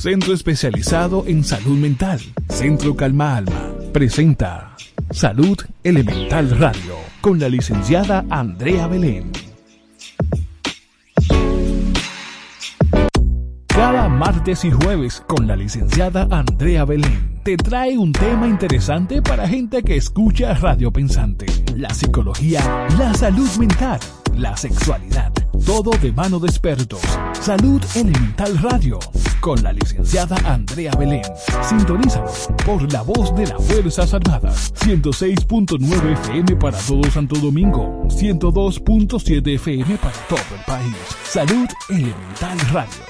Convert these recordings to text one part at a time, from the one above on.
Centro especializado en salud mental. Centro Calma Alma. Presenta Salud Elemental Radio con la licenciada Andrea Belén. Cada martes y jueves con la licenciada Andrea Belén te trae un tema interesante para gente que escucha Radio Pensante, la psicología, la salud mental, la sexualidad, todo de mano de expertos. Salud Elemental Radio con la licenciada Andrea Belén. Sintonízalo por la voz de las Fuerzas Armadas. 106.9 FM para todo Santo Domingo. 102.7 FM para todo el país. Salud Elemental Radio.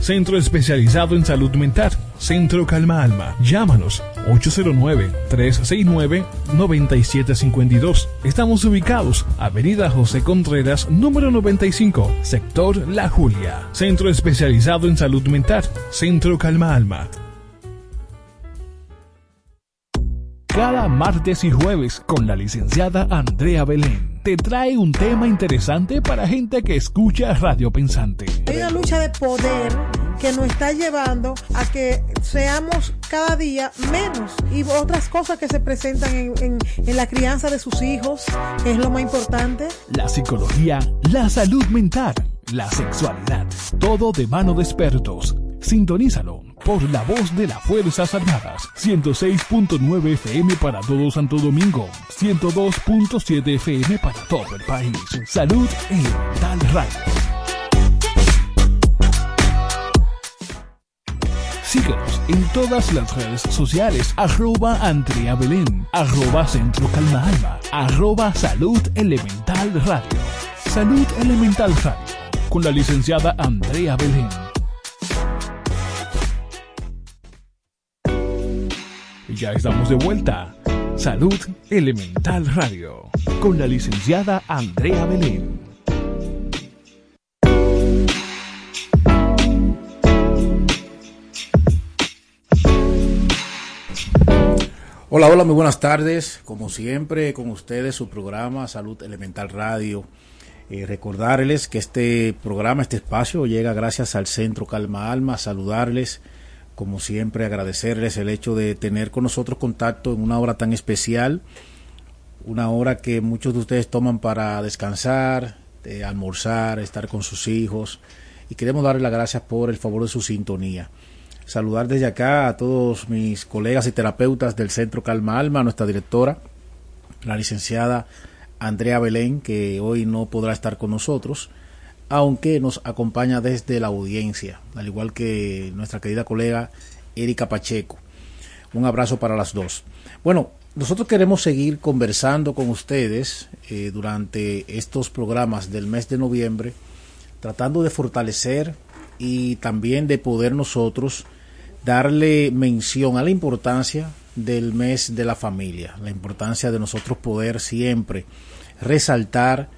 Centro especializado en salud mental. Centro Calma Alma. Llámanos 809-369-9752. Estamos ubicados Avenida José Contreras, número 95, sector La Julia. Centro especializado en salud mental. Centro Calma Alma. Cada martes y jueves con la licenciada Andrea Belén te trae un tema interesante para gente que escucha Radio Pensante. De poder que nos está llevando a que seamos cada día menos y otras cosas que se presentan en, en, en, la crianza de sus hijos, es lo más importante. La psicología, la salud mental, la sexualidad, todo de mano de expertos. Sintonízalo por la voz de las Fuerzas Armadas. 106.9 FM para todo Santo Domingo. 102.7 FM para todo el país. Salud Elemental Radio. Síguenos en todas las redes sociales. Arroba Andrea Belén. Arroba Centro Calma Alma. Arroba Salud Elemental Radio. Salud Elemental Radio. Con la licenciada Andrea Belén. Ya estamos de vuelta. Salud Elemental Radio. Con la licenciada Andrea Belén. Hola, hola, muy buenas tardes. Como siempre, con ustedes su programa Salud Elemental Radio. Eh, recordarles que este programa, este espacio llega gracias al Centro Calma Alma. Saludarles, como siempre, agradecerles el hecho de tener con nosotros contacto en una hora tan especial. Una hora que muchos de ustedes toman para descansar, de almorzar, estar con sus hijos. Y queremos darles las gracias por el favor de su sintonía saludar desde acá a todos mis colegas y terapeutas del Centro Calma Alma, nuestra directora, la licenciada Andrea Belén, que hoy no podrá estar con nosotros, aunque nos acompaña desde la audiencia, al igual que nuestra querida colega Erika Pacheco. Un abrazo para las dos. Bueno, nosotros queremos seguir conversando con ustedes eh, durante estos programas del mes de noviembre, tratando de fortalecer y también de poder nosotros darle mención a la importancia del mes de la familia, la importancia de nosotros poder siempre resaltar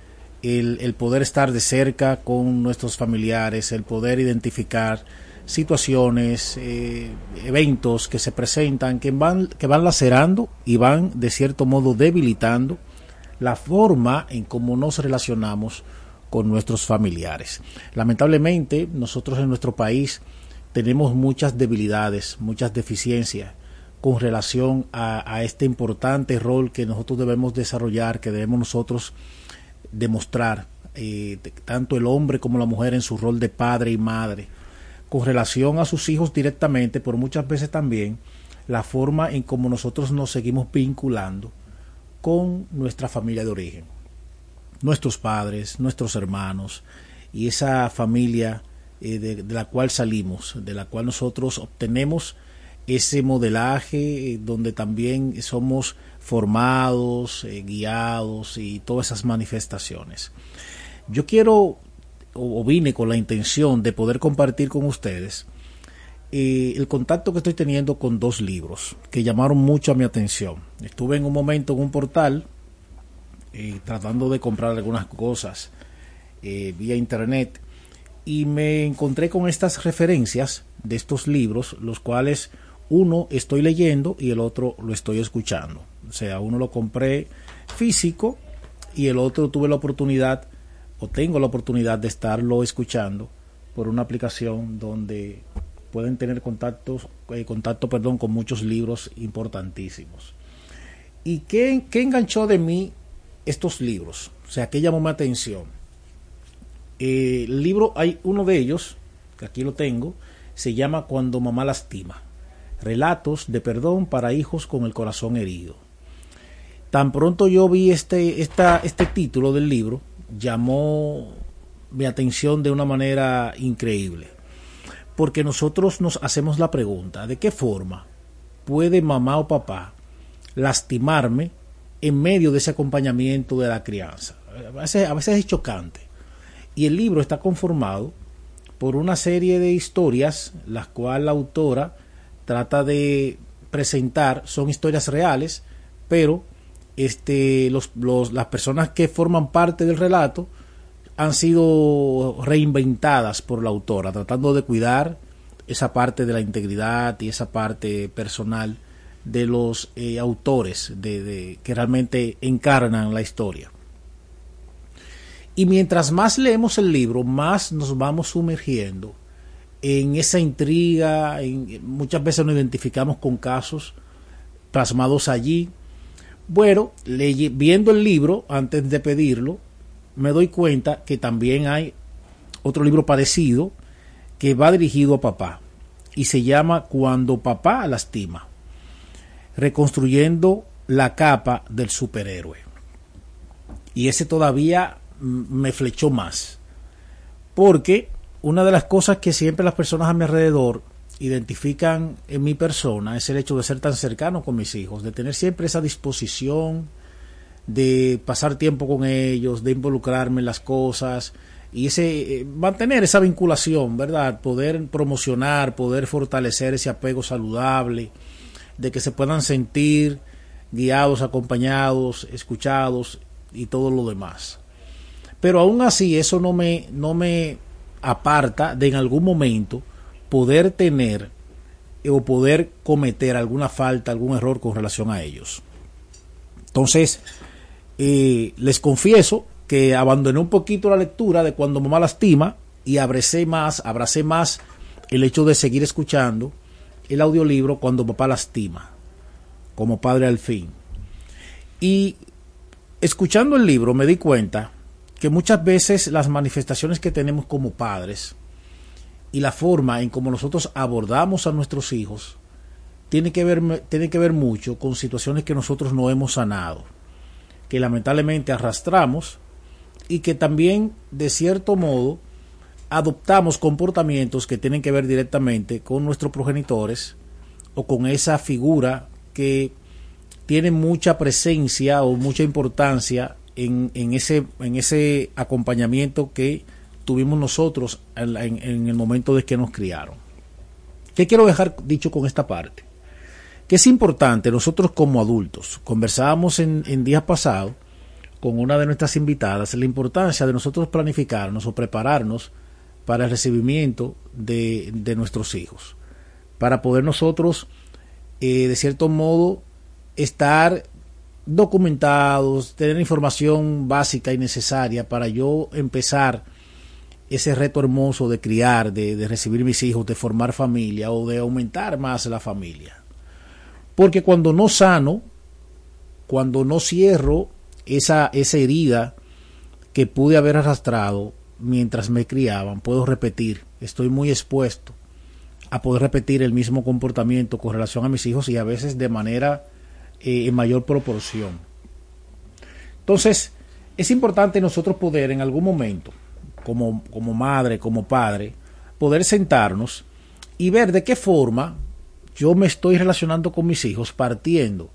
el, el, poder estar de cerca con nuestros familiares, el poder identificar situaciones, eh, eventos que se presentan, que van, que van lacerando y van de cierto modo debilitando la forma en cómo nos relacionamos con nuestros familiares. Lamentablemente, nosotros en nuestro país tenemos muchas debilidades, muchas deficiencias con relación a, este importante rol que nosotros debemos desarrollar, que debemos nosotros demostrar eh, tanto el hombre como la mujer en su rol de padre y madre, con relación a sus hijos directamente, por muchas veces también la forma en cómo nosotros nos seguimos vinculando con nuestra familia de origen, nuestros padres, nuestros hermanos y esa familia eh, de, la cual salimos, de la cual nosotros obtenemos ese modelaje eh, donde también somos formados, eh, guiados y todas esas manifestaciones. Yo quiero o, vine con la intención de poder compartir con ustedes el contacto que estoy teniendo con dos libros que llamaron mucho a mi atención. Estuve en un momento en un portal tratando de comprar algunas cosas vía internet y me encontré con estas referencias de estos libros, los cuales uno estoy leyendo y el otro lo estoy escuchando. O sea, uno lo compré físico y el otro tuve la oportunidad o tengo la oportunidad de estarlo escuchando por una aplicación donde pueden tener contactos, eh, contacto perdón, con muchos libros importantísimos. ¿Y qué, qué enganchó de mí estos libros? O sea, ¿qué llamó mi atención? Eh, el libro, hay uno de ellos, que aquí lo tengo, se llama Cuando mamá lastima. Relatos de perdón para hijos con el corazón herido. Tan pronto yo vi este, esta, este título del libro, llamó mi atención de una manera increíble. Porque nosotros nos hacemos la pregunta, ¿de qué forma puede mamá o papá lastimarme en medio de ese acompañamiento de la crianza? A veces, a veces es chocante. Y el libro está conformado por una serie de historias, las cuales la autora trata de presentar son historias reales, pero este, los, los, las personas que forman parte del relato han sido reinventadas por la autora, tratando de cuidar esa parte de la integridad y esa parte personal de los eh, autores de, de, que realmente encarnan la historia. Y mientras más leemos el libro, más nos vamos sumergiendo en esa intriga, muchas veces nos identificamos con casos plasmados allí. Bueno, viendo el libro, antes de pedirlo, me doy cuenta que también hay otro libro parecido que va dirigido a papá y se llama Cuando papá lastima, reconstruyendo la capa del superhéroe. Y ese todavía me flechó más, porque una de las cosas que siempre las personas a mi alrededor identifican en mi persona es el hecho de ser tan cercano con mis hijos, de tener siempre esa disposición de pasar tiempo con ellos, de involucrarme en las cosas y ese eh, mantener esa vinculación, ¿verdad? Poder promocionar, poder fortalecer ese apego saludable, de que se puedan sentir guiados, acompañados, escuchados y todo lo demás. Pero aún así eso no me no me aparta de en algún momento poder tener o poder cometer alguna falta, algún error con relación a ellos. Entonces, eh, les confieso que abandoné un poquito la lectura de cuando mamá lastima y abracé más, abracé más el hecho de seguir escuchando el audiolibro cuando papá lastima, como padre al fin. Y escuchando el libro me di cuenta que muchas veces las manifestaciones que tenemos como padres y la forma en como nosotros abordamos a nuestros hijos tiene que ver, tiene que ver mucho con situaciones que nosotros no hemos sanado, que lamentablemente arrastramos y que también de cierto modo adoptamos comportamientos que tienen que ver directamente con nuestros progenitores o con esa figura que tiene mucha presencia o mucha importancia en, en, ese, en ese acompañamiento que tuvimos nosotros en, en, el momento de que nos criaron. ¿Qué quiero dejar dicho con esta parte? Que es importante nosotros como adultos, conversábamos en, en días pasados con una de nuestras invitadas la importancia de nosotros planificarnos o prepararnos para el recibimiento de, de nuestros hijos, para poder nosotros, eh, de cierto modo, estar documentados, tener información básica y necesaria para yo empezar ese reto hermoso de criar, de, recibir mis hijos, de formar familia o de aumentar más la familia. Porque cuando no sano, cuando no cierro esa, esa herida que pude haber arrastrado mientras me criaban, puedo repetir, estoy muy expuesto a poder repetir el mismo comportamiento con relación a mis hijos y a veces de manera eh, en mayor proporción. Entonces, es importante nosotros poder en algún momento, como, como madre, como padre, poder sentarnos y ver de qué forma yo me estoy relacionando con mis hijos partiendo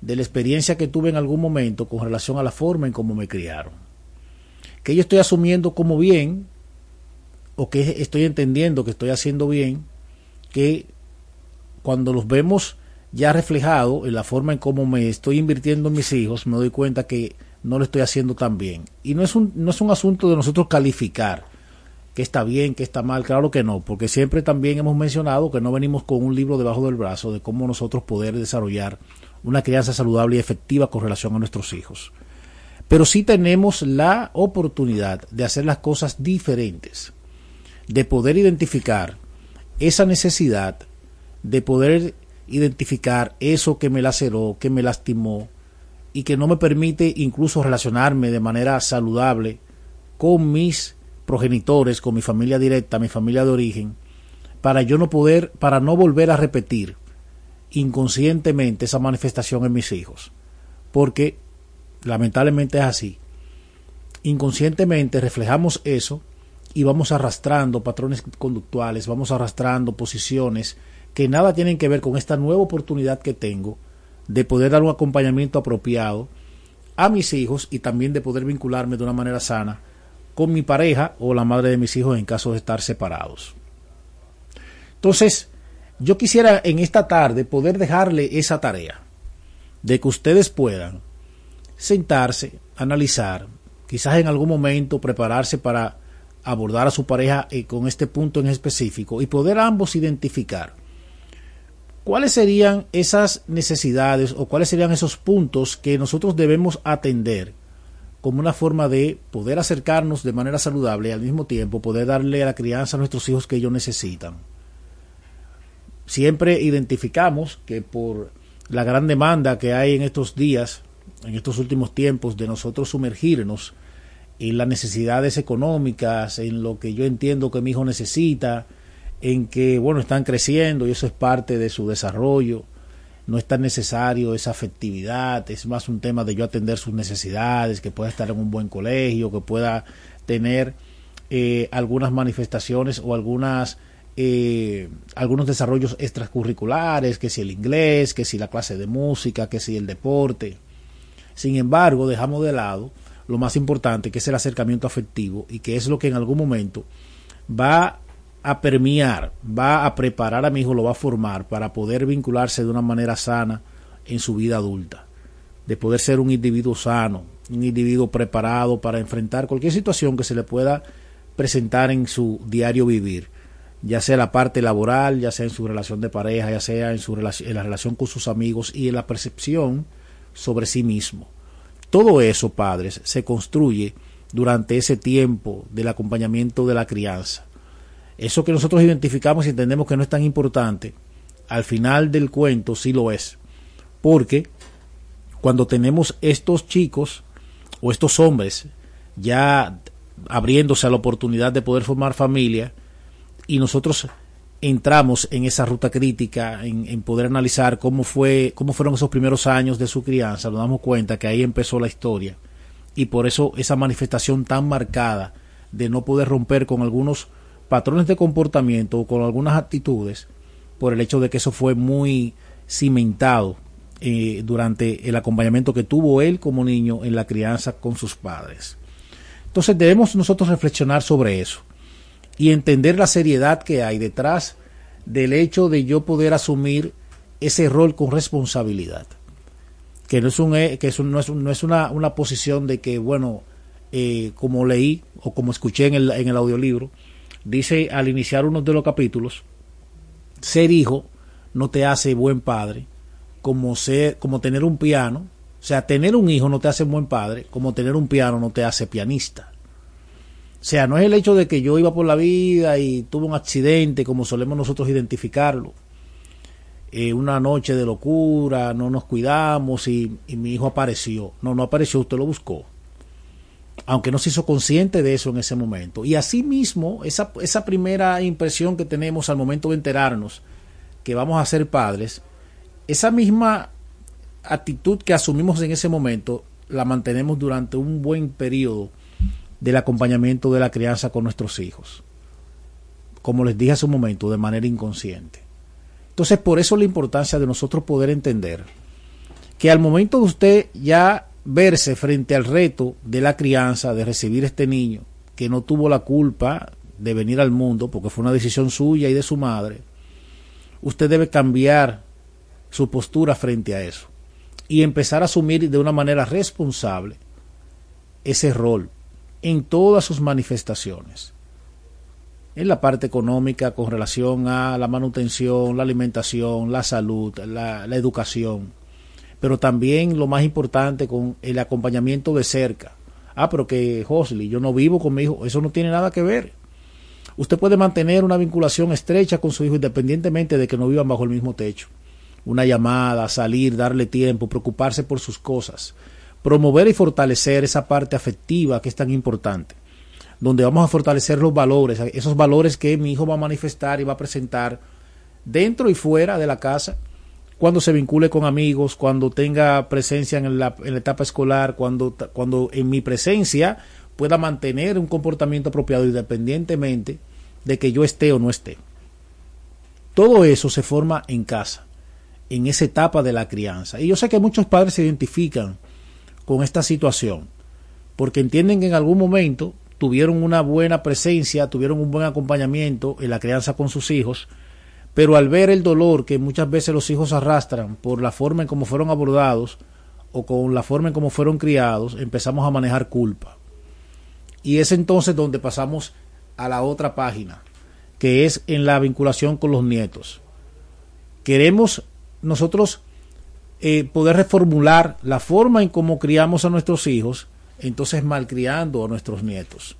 de la experiencia que tuve en algún momento con relación a la forma en cómo me criaron. Que yo estoy asumiendo como bien o que estoy entendiendo que estoy haciendo bien que cuando los vemos ya reflejado en la forma en cómo me estoy invirtiendo en mis hijos, me doy cuenta que no lo estoy haciendo tan bien. Y no es un, no es un asunto de nosotros calificar que está bien, que está mal, claro que no, porque siempre también hemos mencionado que no venimos con un libro debajo del brazo de cómo nosotros poder desarrollar una crianza saludable y efectiva con relación a nuestros hijos. Pero sí tenemos la oportunidad de hacer las cosas diferentes, de poder identificar esa necesidad de poder identificar eso que me laceró, que me lastimó y que no me permite incluso relacionarme de manera saludable con mis progenitores, con mi familia directa, mi familia de origen, para yo no poder, para no volver a repetir inconscientemente esa manifestación en mis hijos. Porque lamentablemente es así. Inconscientemente reflejamos eso y vamos arrastrando patrones conductuales, vamos arrastrando posiciones que nada tienen que ver con esta nueva oportunidad que tengo de poder dar un acompañamiento apropiado a mis hijos y también de poder vincularme de una manera sana con mi pareja o la madre de mis hijos en caso de estar separados. Entonces, yo quisiera en esta tarde poder dejarle esa tarea de que ustedes puedan sentarse, analizar, quizás en algún momento prepararse para abordar a su pareja eh, con este punto en específico y poder ambos identificar cuáles serían esas necesidades o cuáles serían esos puntos que nosotros debemos atender como una forma de poder acercarnos de manera saludable y al mismo tiempo poder darle a la crianza a nuestros hijos que ellos necesitan. Siempre identificamos que por la gran demanda que hay en estos días, en estos últimos tiempos, de nosotros sumergirnos en las necesidades económicas, en lo que yo entiendo que mi hijo necesita, en que, bueno, están creciendo y eso es parte de su desarrollo. No es tan necesario esa afectividad, es más un tema de yo atender sus necesidades, que pueda estar en un buen colegio, que pueda tener eh, algunas manifestaciones o algunas eh, algunos desarrollos extracurriculares, que si el inglés, que si la clase de música, que si el deporte. Sin embargo, dejamos de lado lo más importante, que es el acercamiento afectivo y que es lo que en algún momento va a permear, va a preparar a mi hijo, lo va a formar para poder vincularse de una manera sana en su vida adulta, de poder ser un individuo sano, un individuo preparado para enfrentar cualquier situación que se le pueda presentar en su diario vivir, ya sea la parte laboral, ya sea en su relación de pareja, ya sea en, su en la relación con sus amigos y en la percepción sobre sí mismo. Todo eso, padres, se construye durante ese tiempo del acompañamiento de la crianza. Eso que nosotros identificamos y entendemos que no es tan importante, al final del cuento sí lo es. Porque cuando tenemos estos chicos o estos hombres ya abriéndose a la oportunidad de poder formar familia y nosotros entramos en esa ruta crítica, en, poder analizar cómo, fue, cómo fueron esos primeros años de su crianza, nos damos cuenta que ahí empezó la historia. Y por eso esa manifestación tan marcada de no poder romper con algunos patrones de comportamiento o con algunas actitudes, por el hecho de que eso fue muy cimentado eh, durante el acompañamiento que tuvo él como niño en la crianza con sus padres. Entonces debemos nosotros reflexionar sobre eso y entender la seriedad que hay detrás del hecho de yo poder asumir ese rol con responsabilidad. Que no es, un, eh, que no es, no es una, una, posición de que, bueno, eh, como leí o como escuché en el, en el audiolibro, dice al iniciar uno de los capítulos, ser hijo no te hace buen padre, como, ser, como tener un piano, o sea, tener un hijo no te hace buen padre, como tener un piano no te hace pianista. O sea, no es el hecho de que yo iba por la vida y tuve un accidente, como solemos nosotros identificarlo. Eh, una noche de locura, no nos cuidamos y, mi hijo apareció. No, no apareció, usted lo buscó. Aunque no se hizo consciente de eso en ese momento. Y asimismo, esa, esa primera impresión que tenemos al momento de enterarnos que vamos a ser padres, esa misma actitud que asumimos en ese momento la mantenemos durante un buen periodo del acompañamiento de la crianza con nuestros hijos. Como les dije hace un momento, de manera inconsciente. Entonces, por eso la importancia de nosotros poder entender que al momento de usted ya verse frente al reto de la crianza, de recibir este niño, que no tuvo la culpa de venir al mundo, porque fue una decisión suya y de su madre, usted debe cambiar su postura frente a eso y empezar a asumir de una manera responsable ese rol en todas sus manifestaciones. En la parte económica con relación a la manutención, la alimentación, la salud, la, la educación, pero también lo más importante con el acompañamiento de cerca. Ah, pero que Josly, yo no vivo con mi hijo, eso no tiene nada que ver. Usted puede mantener una vinculación estrecha con su hijo independientemente de que no vivan bajo el mismo techo. Una llamada, salir, darle tiempo, preocuparse por sus cosas. Promover y fortalecer esa parte afectiva que es tan importante. Donde vamos a fortalecer los valores, esos valores que mi hijo va a manifestar y va a presentar dentro y fuera de la casa cuando se vincule con amigos, cuando tenga presencia en la, etapa escolar, cuando, cuando en mi presencia pueda mantener un comportamiento apropiado independientemente de que yo esté o no esté. Todo eso se forma en casa, en esa etapa de la crianza. Y yo sé que muchos padres se identifican con esta situación, porque entienden que en algún momento tuvieron una buena presencia, tuvieron un buen acompañamiento en la crianza con sus hijos, pero al ver el dolor que muchas veces los hijos arrastran por la forma en cómo fueron abordados o con la forma en cómo fueron criados, empezamos a manejar culpa. Y es entonces donde pasamos a la otra página, que es en la vinculación con los nietos. Queremos nosotros eh, poder reformular la forma en cómo criamos a nuestros hijos, entonces malcriando a nuestros nietos.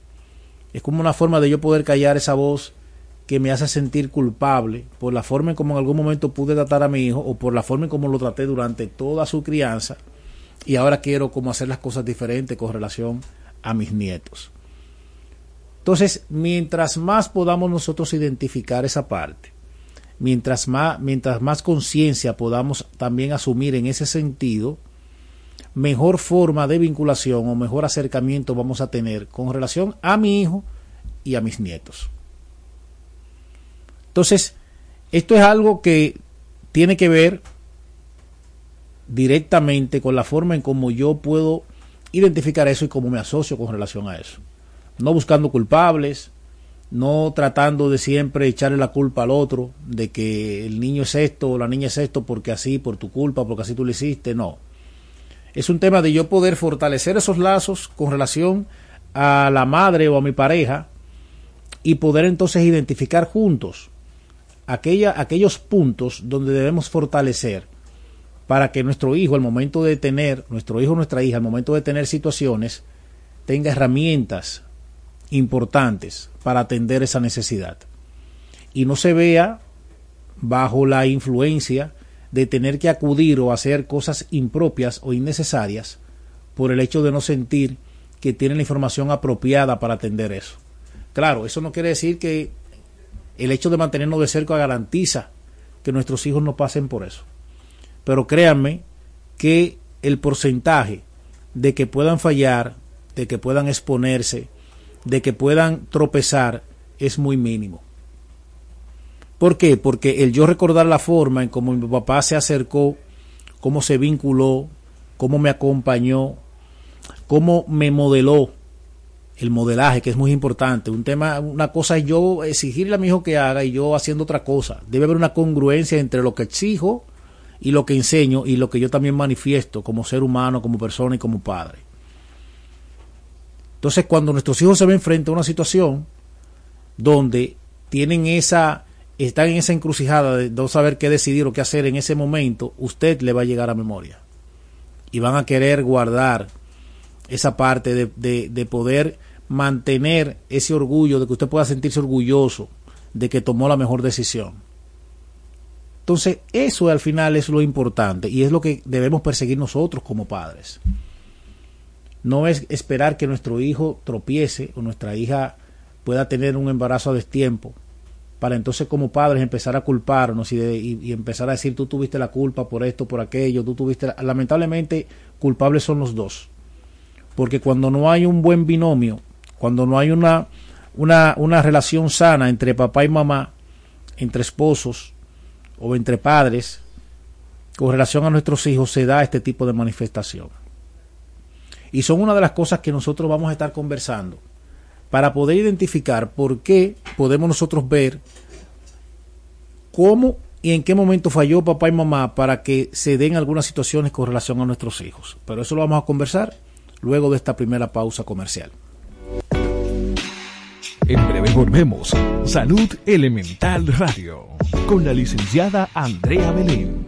Es como una forma de yo poder callar esa voz que me hace sentir culpable por la forma en como en algún momento pude tratar a mi hijo o por la forma en como lo traté durante toda su crianza y ahora quiero como hacer las cosas diferentes con relación a mis nietos. Entonces, mientras más podamos nosotros identificar esa parte, mientras más, mientras más conciencia podamos también asumir en ese sentido, mejor forma de vinculación o mejor acercamiento vamos a tener con relación a mi hijo y a mis nietos. Entonces, esto es algo que tiene que ver directamente con la forma en cómo yo puedo identificar eso y cómo me asocio con relación a eso. No buscando culpables, no tratando de siempre echarle la culpa al otro, de que el niño es esto o la niña es esto porque así, por tu culpa, porque así tú lo hiciste, no. Es un tema de yo poder fortalecer esos lazos con relación a la madre o a mi pareja y poder entonces identificar juntos aquella, aquellos puntos donde debemos fortalecer para que nuestro hijo, al momento de tener, nuestro hijo o nuestra hija, al momento de tener situaciones, tenga herramientas importantes para atender esa necesidad. Y no se vea bajo la influencia de tener que acudir o hacer cosas impropias o innecesarias por el hecho de no sentir que tiene la información apropiada para atender eso. Claro, eso no quiere decir que el hecho de mantenernos de cerca garantiza que nuestros hijos no pasen por eso. Pero créanme que el porcentaje de que puedan fallar, de que puedan exponerse, de que puedan tropezar, es muy mínimo. ¿Por qué? Porque el yo recordar la forma en cómo mi papá se acercó, cómo se vinculó, cómo me acompañó, cómo me modeló, el modelaje, que es muy importante. Un tema, una cosa es yo exigirle a mi hijo que haga y yo haciendo otra cosa. Debe haber una congruencia entre lo que exijo y lo que enseño y lo que yo también manifiesto como ser humano, como persona y como padre. Entonces, cuando nuestros hijos se ven frente a una situación donde tienen esa, están en esa encrucijada de no saber qué decidir o qué hacer en ese momento, usted le va a llegar a memoria. Y van a querer guardar esa parte de, de, poder mantener ese orgullo, de que usted pueda sentirse orgulloso de que tomó la mejor decisión. Entonces, eso al final es lo importante y es lo que debemos perseguir nosotros como padres. no es esperar que nuestro hijo tropiece o nuestra hija pueda tener un embarazo a destiempo para entonces como padres empezar a culparnos y, empezar a decir tú tuviste la culpa por esto, por aquello, tú tuviste... Lamentablemente culpables son los dos. Porque cuando no hay un buen binomio, cuando no hay una, una, una relación sana entre papá y mamá, entre esposos o entre padres, con relación a nuestros hijos, se da este tipo de manifestación. Y son una de las cosas que nosotros vamos a estar conversando para poder identificar por qué podemos nosotros ver cómo y en qué momento falló papá y mamá para que se den algunas situaciones con relación a nuestros hijos. Pero eso lo vamos a conversar luego de esta primera pausa comercial. En breve volvemos. Salud Elemental Radio con la licenciada Andrea Belén.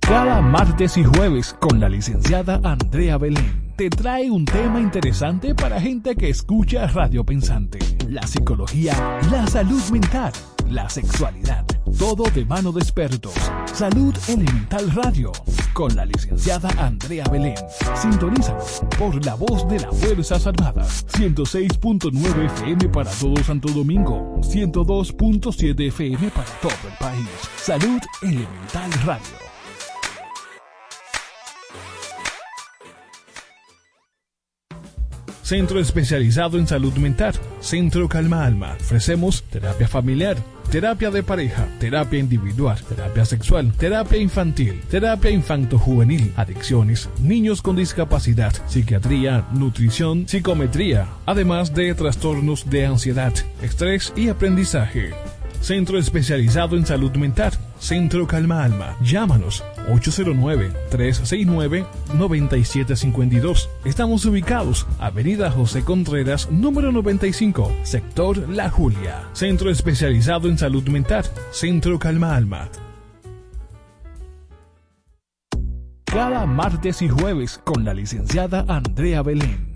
Cada martes y jueves con la licenciada Andrea Belén te trae un tema interesante para gente que escucha Radio Pensante. La psicología, la salud mental, la sexualidad. Todo de mano de expertos. Salud Elemental Radio. Con la licenciada Andrea Belén. Sintonízalo por la voz de las Fuerzas Armadas. 106.9 FM para todo Santo Domingo. 102.7 FM para todo el país. Salud Elemental Radio. Centro especializado en salud mental. Centro Calma Alma. Ofrecemos terapia familiar, terapia de pareja, terapia individual, terapia sexual, terapia infantil, terapia infanto-juvenil, adicciones, niños con discapacidad, psiquiatría, nutrición, psicometría, además de trastornos de ansiedad, estrés y aprendizaje. Centro especializado en salud mental. Centro Calma Alma. Llámanos 809-369-9752. Estamos ubicados Avenida José Contreras, número 95, sector La Julia. Centro especializado en salud mental. Centro Calma Alma. Cada martes y jueves con la licenciada Andrea Belén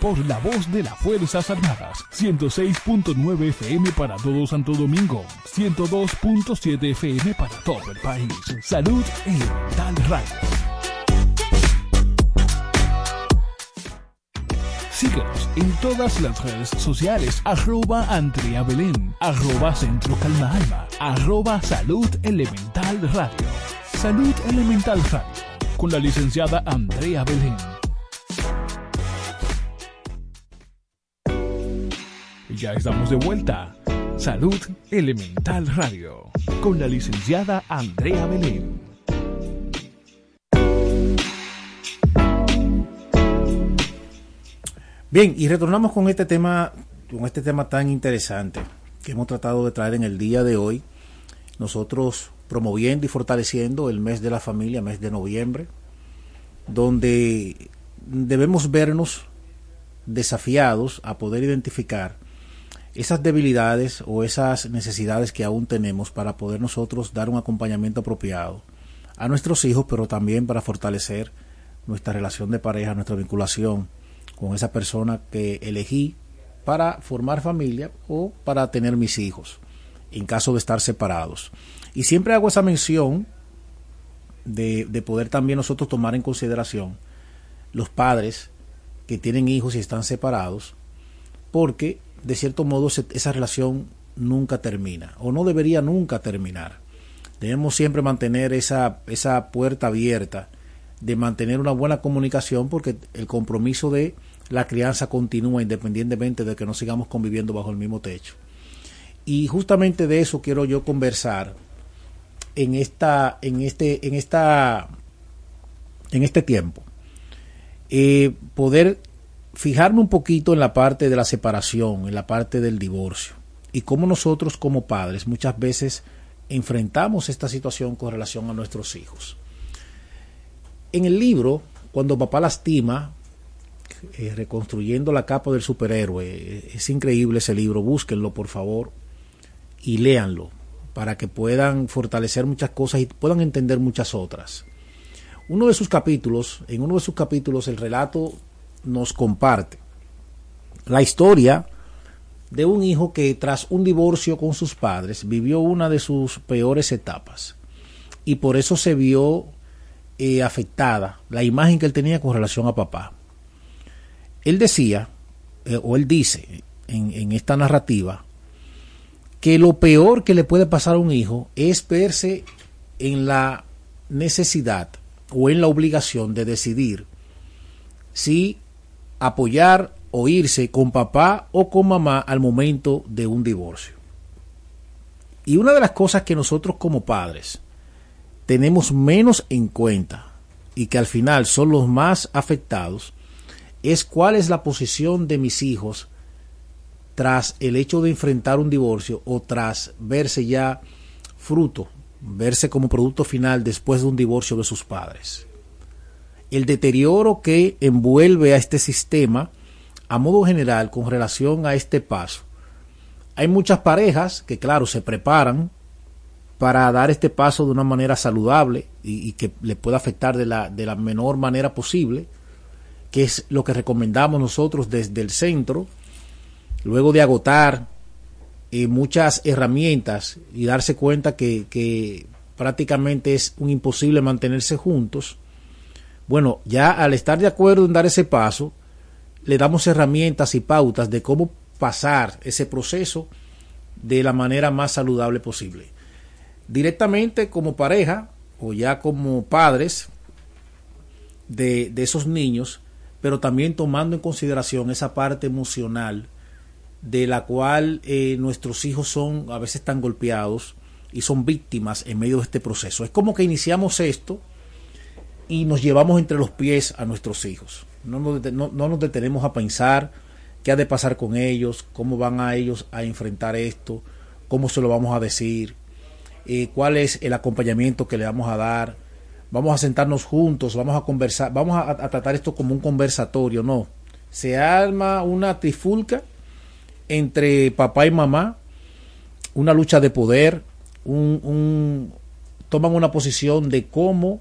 por la voz de las Fuerzas Armadas. 106.9 FM para todo Santo Domingo. 102.7 FM para todo el país. Salud Elemental Radio. Síguenos en todas las redes sociales. Arroba Andrea Belén. Arroba Centro Calma Alma. Arroba Salud Elemental Radio. Salud Elemental Radio. Con la licenciada Andrea Belén. Ya estamos de vuelta. Salud Elemental Radio. Con la licenciada Andrea Belén. Bien, y retornamos con este tema, con este tema tan interesante que hemos tratado de traer en el día de hoy. Nosotros promoviendo y fortaleciendo el mes de la familia, mes de noviembre, donde debemos vernos desafiados a poder identificar esas debilidades o esas necesidades que aún tenemos para poder nosotros dar un acompañamiento apropiado a nuestros hijos, pero también para fortalecer nuestra relación de pareja, nuestra vinculación con esa persona que elegí para formar familia o para tener mis hijos, en caso de estar separados. Y siempre hago esa mención de, de poder también nosotros tomar en consideración los padres que tienen hijos y están separados, porque de cierto modo esa relación nunca termina o no debería nunca terminar. Debemos siempre mantener esa, esa puerta abierta de mantener una buena comunicación porque el compromiso de la crianza continúa independientemente de que no sigamos conviviendo bajo el mismo techo. Y justamente de eso quiero yo conversar en esta, en este, en esta, en este tiempo. Eh, poder fijarme un poquito en la parte de la separación, en la parte del divorcio, y cómo nosotros como padres muchas veces enfrentamos esta situación con relación a nuestros hijos. En el libro, cuando papá lastima, eh, reconstruyendo la capa del superhéroe, es increíble ese libro, búsquenlo por favor. y léanlo para que puedan fortalecer muchas cosas y puedan entender muchas otras. Uno de sus capítulos, en uno de sus capítulos el relato nos comparte la historia de un hijo que tras un divorcio con sus padres vivió una de sus peores etapas y por eso se vio eh, afectada la imagen que él tenía con relación a papá. Él decía, eh, o él dice en, en esta narrativa, que lo peor que le puede pasar a un hijo es verse en la necesidad o en la obligación de decidir si apoyar o irse con papá o con mamá al momento de un divorcio. Y una de las cosas que nosotros como padres tenemos menos en cuenta y que al final son los más afectados es cuál es la posición de mis hijos tras el hecho de enfrentar un divorcio o tras verse ya fruto, verse como producto final después de un divorcio de sus padres. El deterioro que envuelve a este sistema a modo general con relación a este paso. Hay muchas parejas que, claro, se preparan para dar este paso de una manera saludable y, que le pueda afectar de la, de la menor manera posible, que es lo que recomendamos nosotros desde el centro, luego de agotar eh, muchas herramientas y darse cuenta que, que prácticamente es un imposible mantenerse juntos, bueno, ya al estar de acuerdo en dar ese paso, le damos herramientas y pautas de cómo pasar ese proceso de la manera más saludable posible. Directamente como pareja o ya como padres de, esos niños, pero también tomando en consideración esa parte emocional de la cual eh, nuestros hijos son a veces tan golpeados y son víctimas en medio de este proceso. Es como que iniciamos esto y nos llevamos entre los pies a nuestros hijos. No nos, detenemos a pensar qué ha de pasar con ellos, cómo van a ellos a enfrentar esto, cómo se lo vamos a decir, eh, cuál es el acompañamiento que le vamos a dar. Vamos a sentarnos juntos, vamos a conversar, vamos a, tratar esto como un conversatorio, no. Se arma una trifulca entre papá y mamá, una lucha de poder, un, toman una posición de cómo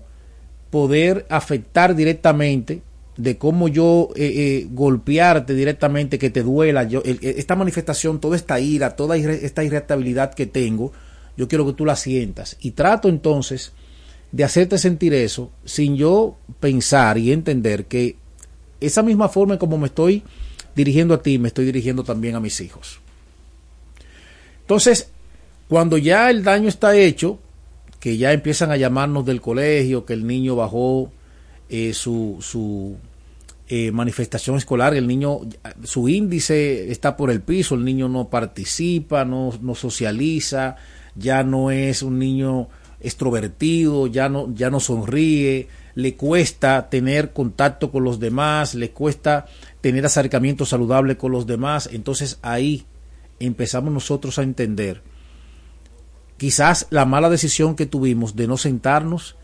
poder afectar directamente de cómo yo eh, eh, golpearte directamente, que te duela, yo, esta manifestación, toda esta ira, toda esta irritabilidad que tengo, yo quiero que tú la sientas. Y trato entonces de hacerte sentir eso sin yo pensar y entender que esa misma forma como me estoy dirigiendo a ti, me estoy dirigiendo también a mis hijos. Entonces, cuando ya el daño está hecho, que ya empiezan a llamarnos del colegio, que el niño bajó eh, su, su eh, manifestación escolar, el niño, su índice está por el piso, el niño no participa, no, no socializa, ya no es un niño extrovertido, ya no, ya no sonríe, le cuesta tener contacto con los demás, le cuesta tener acercamiento saludable con los demás, entonces ahí empezamos nosotros a entender quizás la mala decisión que tuvimos de no sentarnos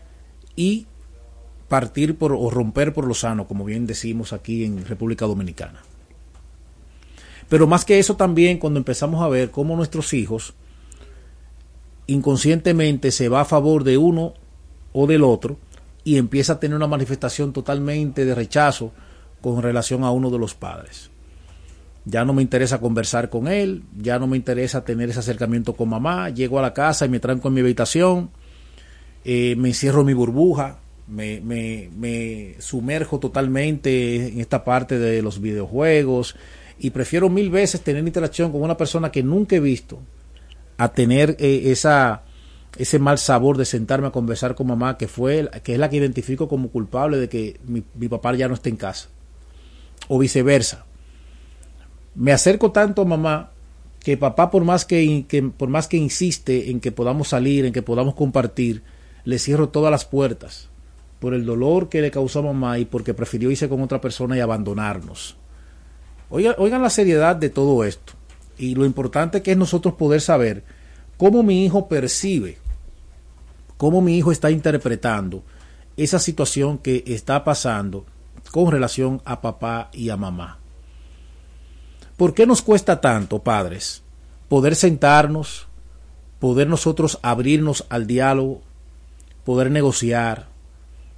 y partir por o romper por lo sano, como bien decimos aquí en República Dominicana. Pero más que eso también cuando empezamos a ver cómo nuestros hijos inconscientemente se va a favor de uno o del otro y empieza a tener una manifestación totalmente de rechazo con relación a uno de los padres. Ya no me interesa conversar con él, ya no me interesa tener ese acercamiento con mamá, llego a la casa y me tranco en mi habitación, eh, me encierro en mi burbuja, me, me, me sumerjo totalmente en esta parte de los videojuegos y prefiero mil veces tener interacción con una persona que nunca he visto a tener eh, esa ese mal sabor de sentarme a conversar con mamá que fue que es la que identifico como culpable de que mi, papá ya no esté en casa o viceversa me acerco tanto a mamá que papá por más que, por más que insiste en que podamos salir en que podamos compartir le cierro todas las puertas por el dolor que le causó a mamá y porque prefirió irse con otra persona y abandonarnos. Oigan la seriedad de todo esto y lo importante que es nosotros poder saber cómo mi hijo percibe, cómo mi hijo está interpretando esa situación que está pasando con relación a papá y a mamá. ¿Por qué nos cuesta tanto, padres, poder sentarnos, poder nosotros abrirnos al diálogo, poder negociar.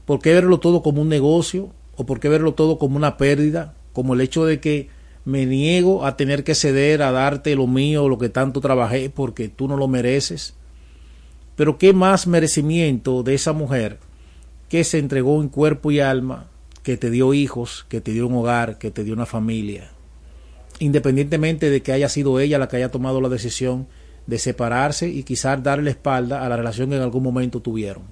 ¿Por qué verlo todo como un negocio? ¿O por qué verlo todo como una pérdida? Como el hecho de que me niego a tener que ceder, a darte lo mío, lo que tanto trabajé, porque tú no lo mereces. Pero qué más merecimiento de esa mujer que se entregó en cuerpo y alma, que te dio hijos, que te dio un hogar, que te dio una familia. Independientemente de que haya sido ella la que haya tomado la decisión de separarse y quizás darle la espalda a la relación que en algún momento tuvieron.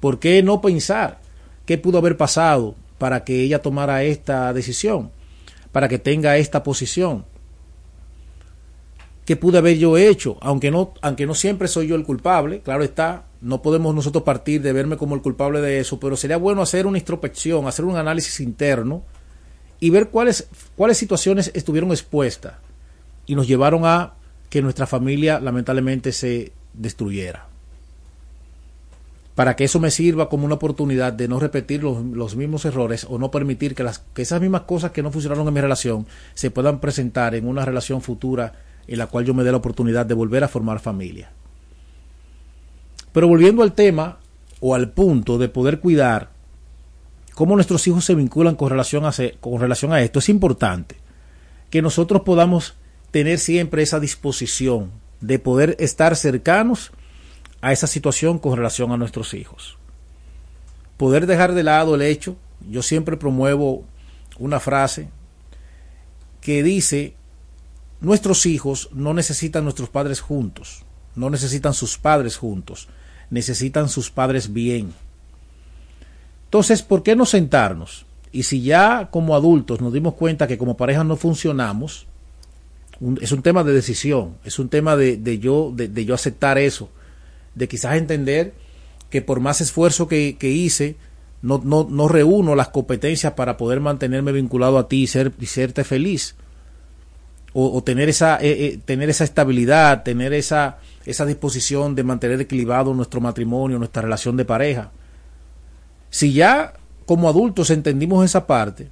¿Por qué no pensar qué pudo haber pasado para que ella tomara esta decisión? para que tenga esta posición. ¿Qué pude haber yo hecho? Aunque no, aunque no siempre soy yo el culpable, claro está, no podemos nosotros partir de verme como el culpable de eso, pero sería bueno hacer una introspección, hacer un análisis interno y ver cuáles, cuáles situaciones estuvieron expuestas y nos llevaron a que nuestra familia lamentablemente se destruyera para que eso me sirva como una oportunidad de no repetir los, mismos errores o no permitir que, las, que esas mismas cosas que no funcionaron en mi relación se puedan presentar en una relación futura en la cual yo me dé la oportunidad de volver a formar familia. Pero volviendo al tema o al punto de poder cuidar cómo nuestros hijos se vinculan con relación a, con relación a esto, es importante que nosotros podamos tener siempre esa disposición de poder estar cercanos a esa situación con relación a nuestros hijos. Poder dejar de lado el hecho, yo siempre promuevo una frase que dice, nuestros hijos no necesitan nuestros padres juntos, no necesitan sus padres juntos, necesitan sus padres bien. Entonces, ¿por qué no sentarnos? Y si ya como adultos nos dimos cuenta que como pareja no funcionamos, es un tema de decisión, es un tema de, yo, de yo aceptar eso de quizás entender que por más esfuerzo que, hice, no, no, no, reúno las competencias para poder mantenerme vinculado a ti y, ser, y serte feliz. O, tener, esa, eh, eh, tener esa estabilidad, tener esa, esa disposición de mantener equilibrado nuestro matrimonio, nuestra relación de pareja. Si ya como adultos entendimos esa parte,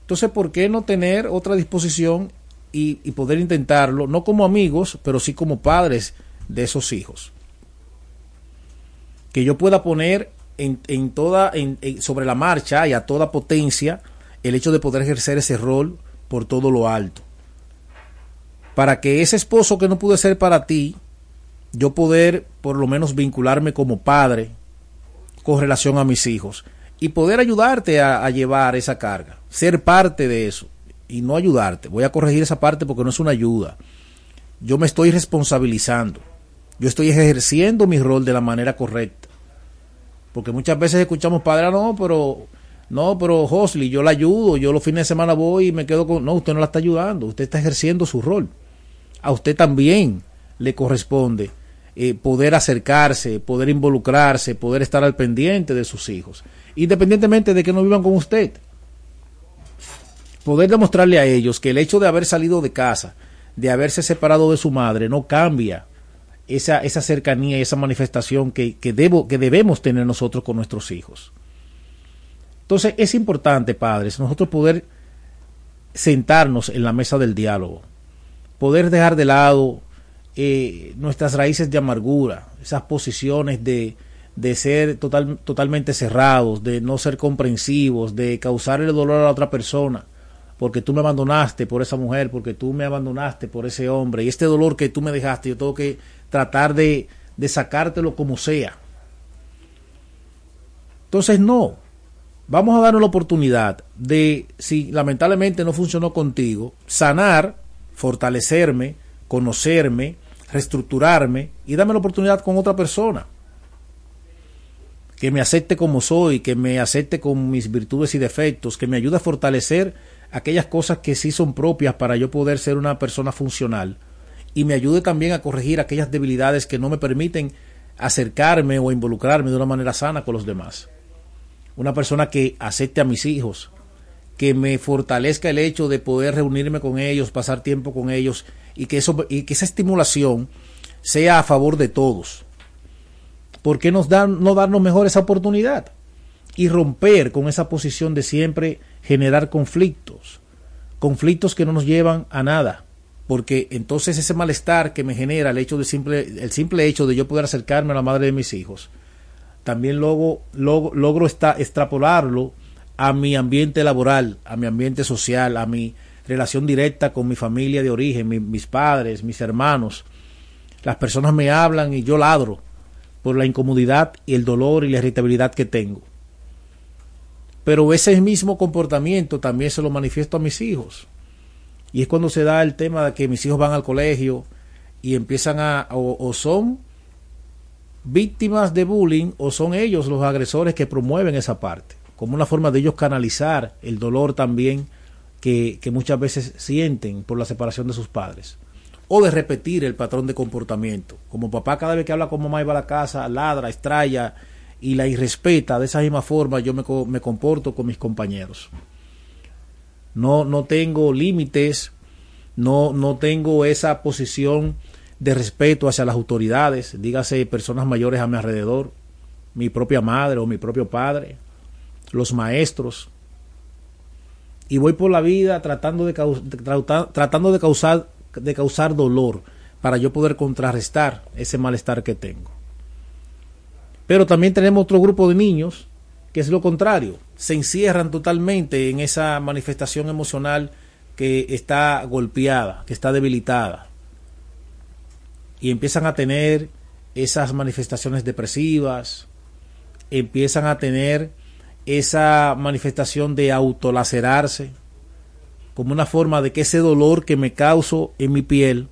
entonces ¿por qué no tener otra disposición y, poder intentarlo, no como amigos, pero sí como padres de esos hijos? que yo pueda poner en, en toda, en, sobre la marcha y a toda potencia el hecho de poder ejercer ese rol por todo lo alto. Para que ese esposo que no pude ser para ti, yo poder por lo menos vincularme como padre con relación a mis hijos y poder ayudarte a, llevar esa carga, ser parte de eso y no ayudarte. Voy a corregir esa parte porque no es una ayuda. Yo me estoy responsabilizando. Yo estoy ejerciendo mi rol de la manera correcta. Porque muchas veces escuchamos, padre, no, pero, no, pero Josly, yo la ayudo, yo los fines de semana voy y me quedo con... No, usted no la está ayudando, usted está ejerciendo su rol. A usted también le corresponde eh, poder acercarse, poder involucrarse, poder estar al pendiente de sus hijos, independientemente de que no vivan con usted. Poder demostrarle a ellos que el hecho de haber salido de casa, de haberse separado de su madre, no cambia esa, esa cercanía y esa manifestación que, que, debo, que debemos tener nosotros con nuestros hijos. Entonces es importante, padres, nosotros poder sentarnos en la mesa del diálogo, poder dejar de lado eh, nuestras raíces de amargura, esas posiciones de, de ser total, totalmente cerrados, de no ser comprensivos, de causar el dolor a la otra persona porque tú me abandonaste por esa mujer, porque tú me abandonaste por ese hombre, y este dolor que tú me dejaste, yo tengo que tratar de, de sacártelo como sea. Entonces, no, vamos a darnos la oportunidad de, si lamentablemente no funcionó contigo, sanar, fortalecerme, conocerme, reestructurarme y darme la oportunidad con otra persona que me acepte como soy, que me acepte con mis virtudes y defectos, que me ayude a fortalecer aquellas cosas que sí son propias para yo poder ser una persona funcional y me ayude también a corregir aquellas debilidades que no me permiten acercarme o involucrarme de una manera sana con los demás. Una persona que acepte a mis hijos, que me fortalezca el hecho de poder reunirme con ellos, pasar tiempo con ellos y que, eso, y que esa estimulación sea a favor de todos. ¿Por qué nos dan, no darnos mejor esa oportunidad? Y romper con esa posición de siempre generar conflictos, conflictos que no nos llevan a nada, porque entonces ese malestar que me genera el hecho de simple, el simple hecho de yo poder acercarme a la madre de mis hijos, también logro, logro, logro extrapolarlo a mi ambiente laboral, a mi ambiente social, a mi relación directa con mi familia de origen, mis padres, mis hermanos. Las personas me hablan y yo ladro por la incomodidad y el dolor y la irritabilidad que tengo. Pero ese mismo comportamiento también se lo manifiesto a mis hijos. Y es cuando se da el tema de que mis hijos van al colegio y empiezan a, o, son víctimas de bullying o son ellos los agresores que promueven esa parte, como una forma de ellos canalizar el dolor también que, muchas veces sienten por la separación de sus padres. O de repetir el patrón de comportamiento. Como papá cada vez que habla con mamá y va a la casa, ladra, estrella y la irrespeta, de esa misma forma yo me, me comporto con mis compañeros. No, no tengo límites, no, no tengo esa posición de respeto hacia las autoridades, dígase personas mayores a mi alrededor, mi propia madre o mi propio padre, los maestros. Y voy por la vida tratando de, tratando de, causar, de causar dolor para yo poder contrarrestar ese malestar que tengo. Pero también tenemos otro grupo de niños que es lo contrario, se encierran totalmente en esa manifestación emocional que está golpeada, que está debilitada, y empiezan a tener esas manifestaciones depresivas, empiezan a tener esa manifestación de autolacerarse, como una forma de que ese dolor que me causo en mi piel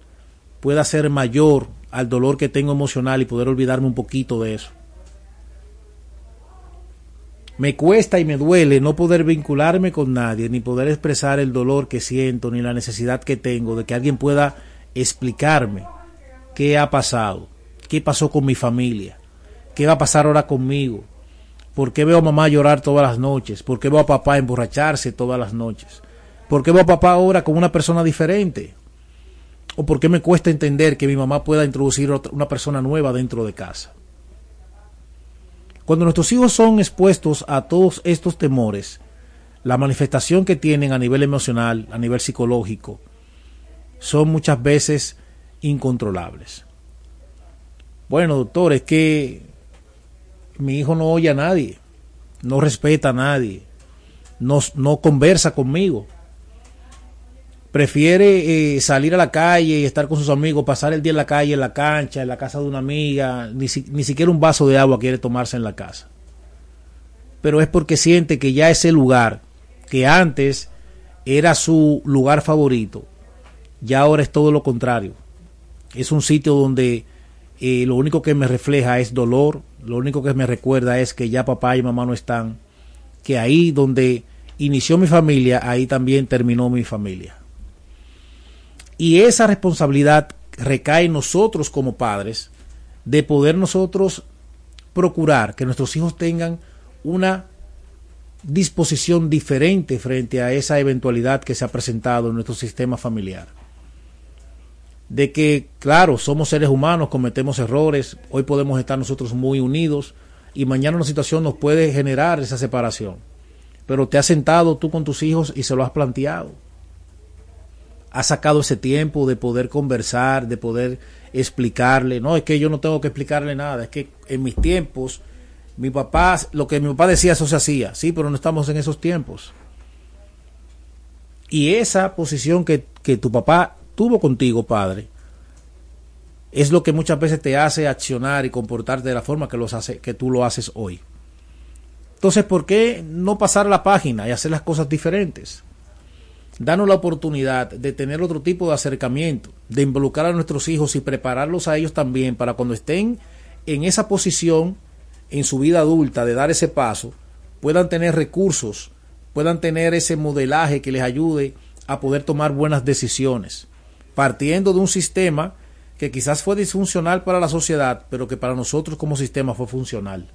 pueda ser mayor al dolor que tengo emocional y poder olvidarme un poquito de eso. Me cuesta y me duele no poder vincularme con nadie, ni poder expresar el dolor que siento, ni la necesidad que tengo de que alguien pueda explicarme qué ha pasado, qué pasó con mi familia, qué va a pasar ahora conmigo, por qué veo a mamá llorar todas las noches, por qué veo a papá emborracharse todas las noches, por qué veo a papá ahora como una persona diferente, o por qué me cuesta entender que mi mamá pueda introducir una persona nueva dentro de casa. Cuando nuestros hijos son expuestos a todos estos temores, la manifestación que tienen a nivel emocional, a nivel psicológico, son muchas veces incontrolables. Bueno, doctor, es que mi hijo no oye a nadie, no respeta a nadie, no, no conversa conmigo prefiere eh, salir a la calle y estar con sus amigos, pasar el día en la calle, en la cancha, en la casa de una amiga, ni, ni siquiera un vaso de agua quiere tomarse en la casa. Pero es porque siente que ya ese lugar, que antes era su lugar favorito, ya ahora es todo lo contrario. Es un sitio donde eh, lo único que me refleja es dolor, lo único que me recuerda es que ya papá y mamá no están, que ahí donde inició mi familia, ahí también terminó mi familia. Y esa responsabilidad recae en nosotros como padres de poder nosotros procurar que nuestros hijos tengan una disposición diferente frente a esa eventualidad que se ha presentado en nuestro sistema familiar. De que, claro, somos seres humanos, cometemos errores, hoy podemos estar nosotros muy unidos y mañana una situación nos puede generar esa separación. Pero te has sentado tú con tus hijos y se lo has planteado ha sacado ese tiempo de poder conversar, de poder explicarle. No, es que yo no tengo que explicarle nada, es que en mis tiempos, mi papá, lo que mi papá decía, eso se hacía. Sí, pero no estamos en esos tiempos. Y esa posición que, que tu papá tuvo contigo, padre, es lo que muchas veces te hace accionar y comportarte de la forma que, los hace, que tú lo haces hoy. Entonces, ¿por qué no pasar la página y hacer las cosas diferentes? danos la oportunidad de tener otro tipo de acercamiento, de involucrar a nuestros hijos y prepararlos a ellos también para cuando estén en esa posición en su vida adulta de dar ese paso, puedan tener recursos, puedan tener ese modelaje que les ayude a poder tomar buenas decisiones, partiendo de un sistema que quizás fue disfuncional para la sociedad, pero que para nosotros como sistema fue funcional.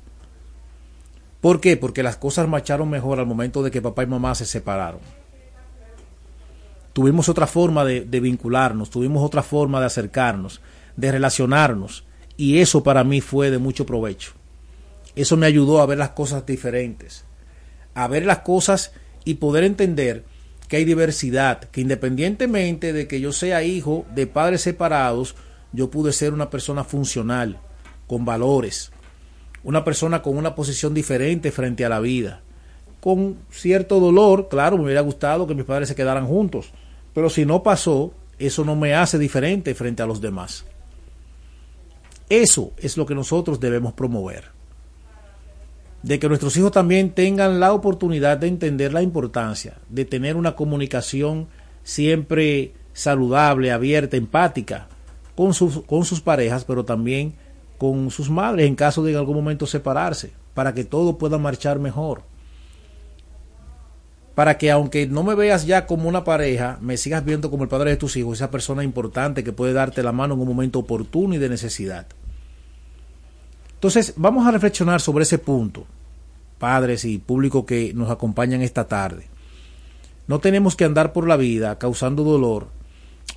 ¿Por qué? Porque las cosas marcharon mejor al momento de que papá y mamá se separaron tuvimos otra forma de, vincularnos, tuvimos otra forma de acercarnos, de relacionarnos, y eso para mí fue de mucho provecho. Eso me ayudó a ver las cosas diferentes, a ver las cosas y poder entender que hay diversidad, que independientemente de que yo sea hijo de padres separados, yo pude ser una persona funcional, con valores, una persona con una posición diferente frente a la vida, con cierto dolor, claro, me hubiera gustado que mis padres se quedaran juntos, pero si no pasó, eso no me hace diferente frente a los demás. Eso es lo que nosotros debemos promover. De que nuestros hijos también tengan la oportunidad de entender la importancia de tener una comunicación siempre saludable, abierta, empática con sus, con sus parejas, pero también con sus madres en caso de en algún momento separarse, para que todo pueda marchar mejor. Para que aunque no me veas ya como una pareja, me sigas viendo como el padre de tus hijos, esa persona importante que puede darte la mano en un momento oportuno y de necesidad. Entonces, vamos a reflexionar sobre ese punto, padres y público que nos acompañan esta tarde. No tenemos que andar por la vida causando dolor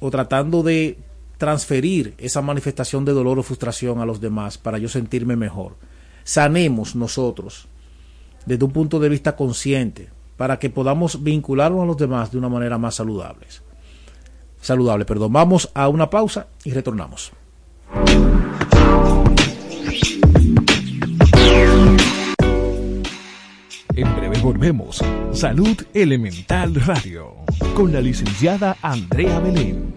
o tratando de transferir esa manifestación de dolor o frustración a los demás para yo sentirme mejor. Sanemos nosotros desde un punto de vista consciente para que podamos vincularnos a los demás de una manera más saludable. Saludable, perdón. Vamos a una pausa y retornamos. En breve volvemos. Salud Elemental Radio con la licenciada Andrea Belén.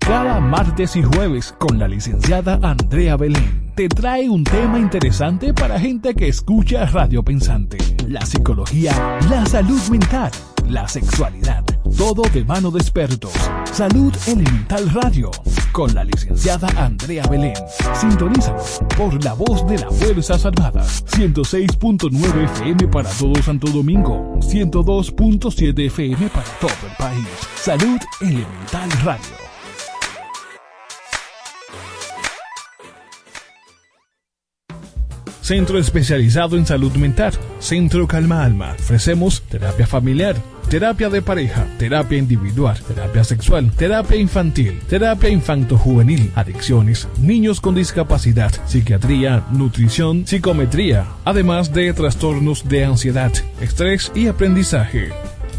Cada martes y jueves con la licenciada Andrea Belén te trae un tema interesante para gente que escucha Radio Pensante. La psicología, la salud mental, la sexualidad, todo de mano de expertos. Salud Elemental Radio con la licenciada Andrea Belén. Sintonízalo por la voz de las Fuerzas Armadas. 106.9 FM para todo Santo Domingo. 102.7 FM para todo el país. Salud Elemental Radio. Centro especializado en salud mental. Centro Calma Alma. Ofrecemos terapia familiar, terapia de pareja, terapia individual, terapia sexual, terapia infantil, terapia infanto-juvenil, adicciones, niños con discapacidad, psiquiatría, nutrición, psicometría, además de trastornos de ansiedad, estrés y aprendizaje.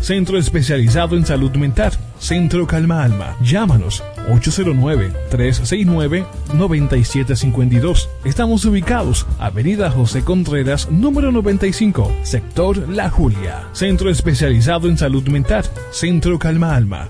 Centro especializado en salud mental. Centro Calma Alma. Llámanos 809-369-9752. Estamos ubicados Avenida José Contreras, número 95, sector La Julia. Centro especializado en salud mental. Centro Calma Alma.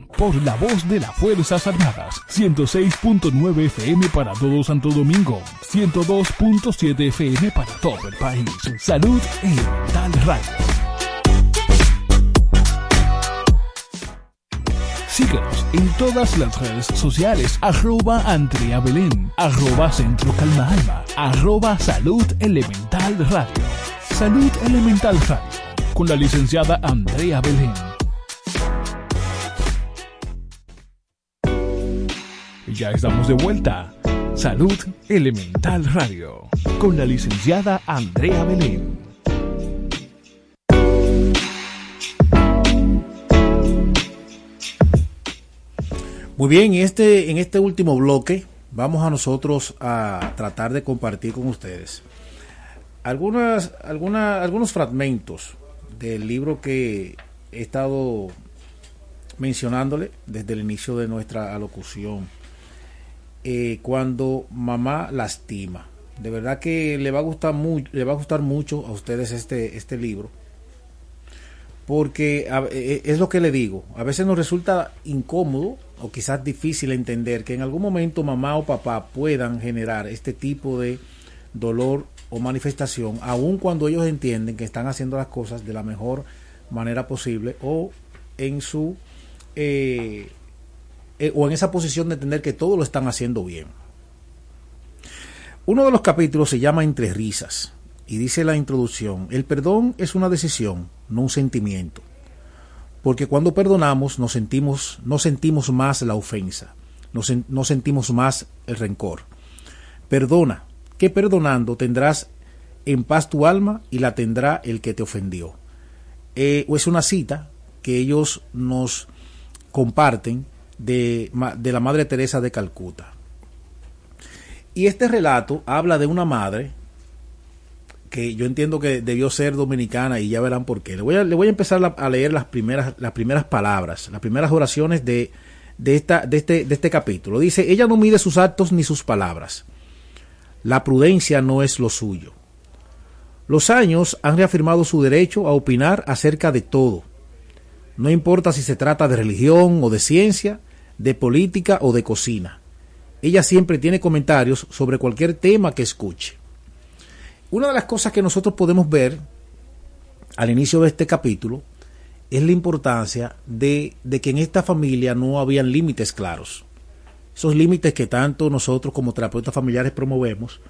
por la voz de las Fuerzas Armadas. 106.9 FM para todo Santo Domingo. 102.7 FM para todo el país. Salud Elemental Radio. Síguenos en todas las redes sociales. Arroba Andrea Belén. Arroba Centro Calma Alma. Arroba Salud Elemental Radio. Salud Elemental Radio. Con la licenciada Andrea Belén. Ya estamos de vuelta. Salud Elemental Radio. Con la licenciada Andrea Belén. Muy bien, este, en este último bloque vamos a nosotros a tratar de compartir con ustedes algunas, algunas, algunos fragmentos del libro que he estado mencionándole desde el inicio de nuestra alocución. Eh, cuando mamá lastima. De verdad que le va a gustar mucho, le va a gustar mucho a ustedes este, este libro. Porque a, es lo que le digo, a veces nos resulta incómodo o quizás difícil entender que en algún momento mamá o papá puedan generar este tipo de dolor o manifestación, aun cuando ellos entienden que están haciendo las cosas de la mejor manera posible o en su eh, eh, o en esa posición de entender que todo lo están haciendo bien. Uno de los capítulos se llama Entre risas y dice la introducción, el perdón es una decisión, no un sentimiento. Porque cuando perdonamos nos sentimos, no sentimos más la ofensa, no, sentimos más el rencor. Perdona, que perdonando tendrás en paz tu alma y la tendrá el que te ofendió. Eh, es una cita que ellos nos comparten de, de la Madre Teresa de Calcuta. Y este relato habla de una madre que yo entiendo que debió ser dominicana y ya verán por qué. Le voy a, le voy a empezar a leer las primeras, las primeras palabras, las primeras oraciones de, de, esta, de, este, de este capítulo. Dice, ella no mide sus actos ni sus palabras. La prudencia no es lo suyo. Los años han reafirmado su derecho a opinar acerca de todo. No importa si se trata de religión o de ciencia, de política o de cocina. Ella siempre tiene comentarios sobre cualquier tema que escuche. Una de las cosas que nosotros podemos ver al inicio de este capítulo es la importancia de, que en esta familia no habían límites claros. Esos límites que tanto nosotros como terapeutas familiares promovemos,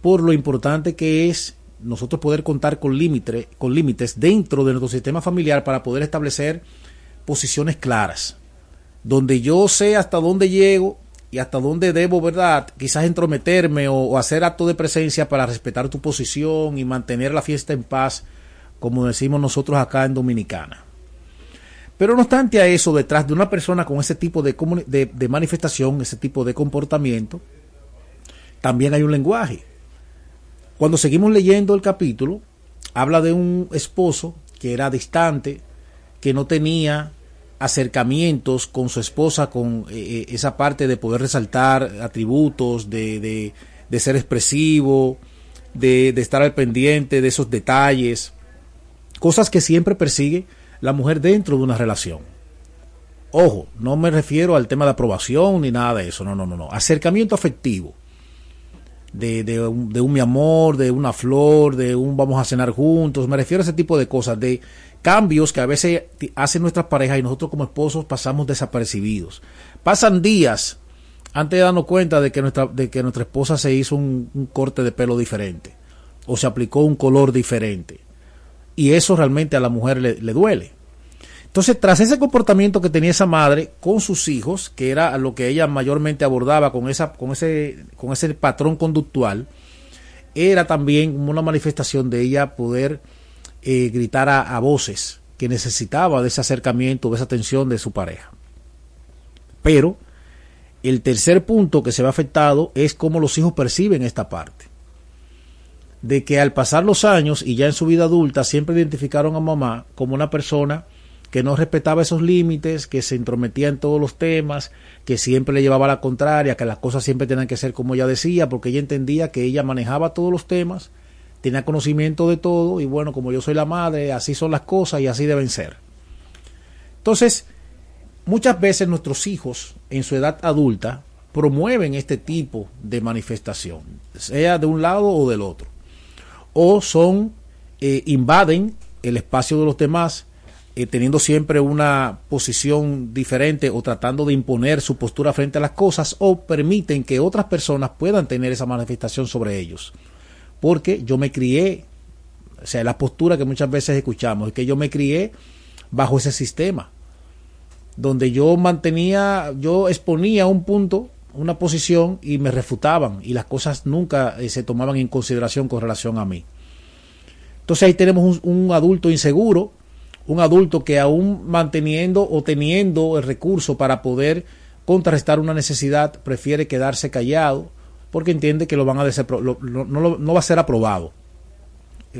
por lo importante que es nosotros poder contar con, límite, con límites dentro de nuestro sistema familiar para poder establecer posiciones claras, donde yo sé hasta dónde llego y hasta dónde debo, ¿verdad? Quizás entrometerme o, hacer acto de presencia para respetar tu posición y mantener la fiesta en paz, como decimos nosotros acá en Dominicana. Pero no obstante a eso, detrás de una persona con ese tipo de, de, manifestación, ese tipo de comportamiento, también hay un lenguaje. Cuando seguimos leyendo el capítulo, habla de un esposo que era distante, que no tenía acercamientos con su esposa, con eh, eh, esa parte de poder resaltar atributos, de, de, ser expresivo, de, de, estar al pendiente de esos detalles, cosas que siempre persigue la mujer dentro de una relación. Ojo, no me refiero al tema de aprobación ni nada de eso, no, no, no, no. Acercamiento afectivo. De, de, un, de un mi amor, de una flor, de un vamos a cenar juntos, me refiero a ese tipo de cosas, de cambios que a veces hacen nuestras parejas y nosotros como esposos pasamos desapercibidos. Pasan días antes de darnos cuenta de que nuestra, de que nuestra esposa se hizo un, corte de pelo diferente o se aplicó un color diferente. Y eso realmente a la mujer le, le duele. Entonces, tras ese comportamiento que tenía esa madre con sus hijos, que era lo que ella mayormente abordaba con, esa, con, ese, con ese patrón conductual, era también una manifestación de ella poder eh, gritara a voces que necesitaba de ese acercamiento, de esa atención de su pareja. Pero el tercer punto que se ve afectado es cómo los hijos perciben esta parte. De que al pasar los años y ya en su vida adulta siempre identificaron a mamá como una persona que no respetaba esos límites, que se intrometía en todos los temas, que siempre le llevaba la contraria, que las cosas siempre tenían que ser como ella decía, porque ella entendía que ella manejaba todos los temas tenía conocimiento de todo y bueno, como yo soy la madre, así son las cosas y así deben ser. Entonces, muchas veces nuestros hijos en su edad adulta promueven este tipo de manifestación, sea de un lado o del otro. O son, eh, invaden el espacio de los demás, eh, teniendo siempre una posición diferente o tratando de imponer su postura frente a las cosas, o permiten que otras personas puedan tener esa manifestación sobre ellos porque yo me crié, o sea, la postura que muchas veces escuchamos, es que yo me crié bajo ese sistema, donde yo mantenía, yo exponía un punto, una posición y me refutaban y las cosas nunca eh, se tomaban en consideración con relación a mí. Entonces ahí tenemos un, un adulto inseguro, un adulto que aún manteniendo o teniendo el recurso para poder contrarrestar una necesidad, prefiere quedarse callado, porque entiende que lo van a no, va a ser aprobado.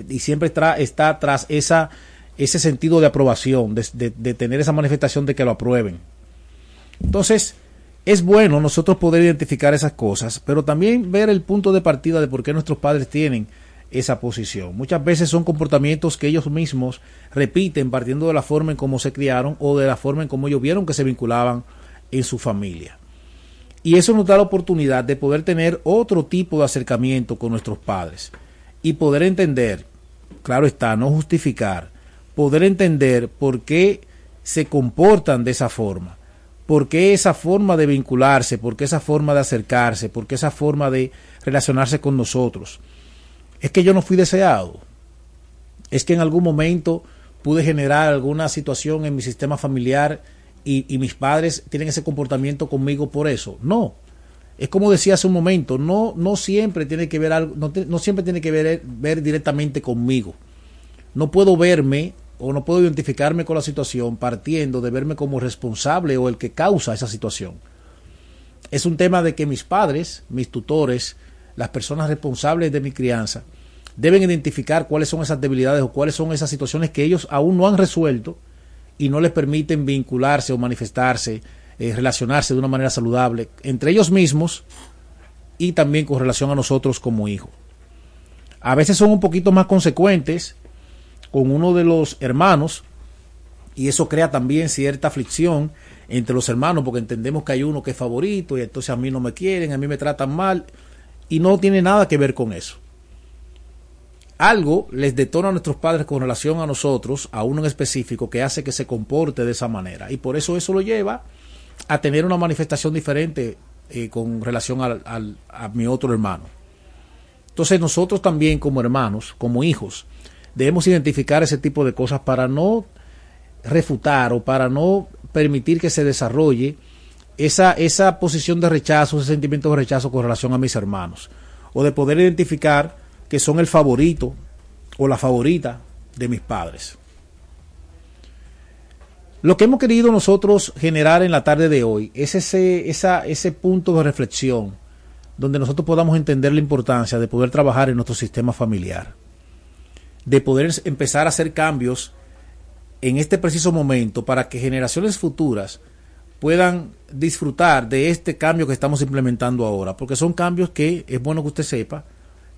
Y siempre está, tras esa, ese sentido de aprobación, de, de tener esa manifestación de que lo aprueben. Entonces, es bueno nosotros poder identificar esas cosas, pero también ver el punto de partida de por qué nuestros padres tienen esa posición. Muchas veces son comportamientos que ellos mismos repiten partiendo de la forma en cómo se criaron o de la forma en cómo ellos vieron que se vinculaban en su familia. Y eso nos da la oportunidad de poder tener otro tipo de acercamiento con nuestros padres y poder entender, claro está, no justificar, poder entender por qué se comportan de esa forma, por qué esa forma de vincularse, por qué esa forma de acercarse, por qué esa forma de relacionarse con nosotros. Es que yo no fui deseado. Es que en algún momento pude generar alguna situación en mi sistema familiar y, y mis padres tienen ese comportamiento conmigo por eso. No, es como decía hace un momento, no, no siempre tiene que ver algo, no, siempre tiene que ver, ver directamente conmigo. No puedo verme o no puedo identificarme con la situación partiendo de verme como responsable o el que causa esa situación. Es un tema de que mis padres, mis tutores, las personas responsables de mi crianza, deben identificar cuáles son esas debilidades o cuáles son esas situaciones que ellos aún no han resuelto y no les permiten vincularse o manifestarse, eh, relacionarse de una manera saludable entre ellos mismos y también con relación a nosotros como hijos. A veces son un poquito más consecuentes con uno de los hermanos y eso crea también cierta aflicción entre los hermanos porque entendemos que hay uno que es favorito y entonces a mí no me quieren, a mí me tratan mal y no tiene nada que ver con eso. Algo les detona a nuestros padres con relación a nosotros, a uno en específico, que hace que se comporte de esa manera. Y por eso eso lo lleva a tener una manifestación diferente eh, con relación al- al- a mi otro hermano. Entonces nosotros también como hermanos, como hijos, debemos identificar ese tipo de cosas para no refutar o para no permitir que se desarrolle esa, esa posición de rechazo, ese sentimiento de rechazo con relación a mis hermanos. O de poder identificar que son el favorito o la favorita de mis padres. Lo que hemos querido nosotros generar en la tarde de hoy es ese, ese punto de reflexión donde nosotros podamos entender la importancia de poder trabajar en nuestro sistema familiar, de poder empezar a hacer cambios en este preciso momento para que generaciones futuras puedan disfrutar de este cambio que estamos implementando ahora, porque son cambios que es bueno que usted sepa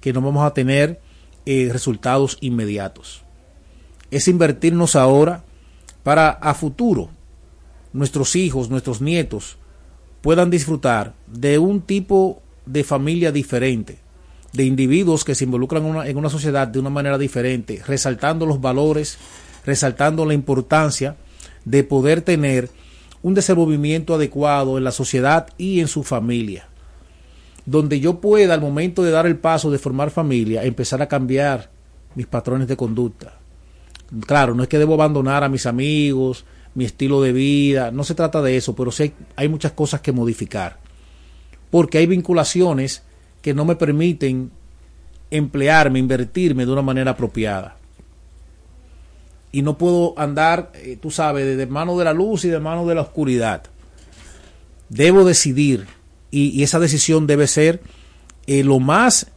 que no vamos a tener eh, resultados inmediatos. Es invertirnos ahora para a futuro nuestros hijos, nuestros nietos puedan disfrutar de un tipo de familia diferente, de individuos que se involucran en una, en una sociedad de una manera diferente, resaltando los valores, resaltando la importancia de poder tener un desenvolvimiento adecuado en la sociedad y en su familia, donde yo pueda al momento de dar el paso de formar familia empezar a cambiar mis patrones de conducta. Claro, no es que debo abandonar a mis amigos, mi estilo de vida, no se trata de eso, pero sí hay, muchas cosas que modificar, porque hay vinculaciones que no me permiten emplearme, invertirme de una manera apropiada y no puedo andar, eh, tú sabes, de mano de la luz y de mano de la oscuridad. Debo decidir y, esa decisión debe ser eh, lo más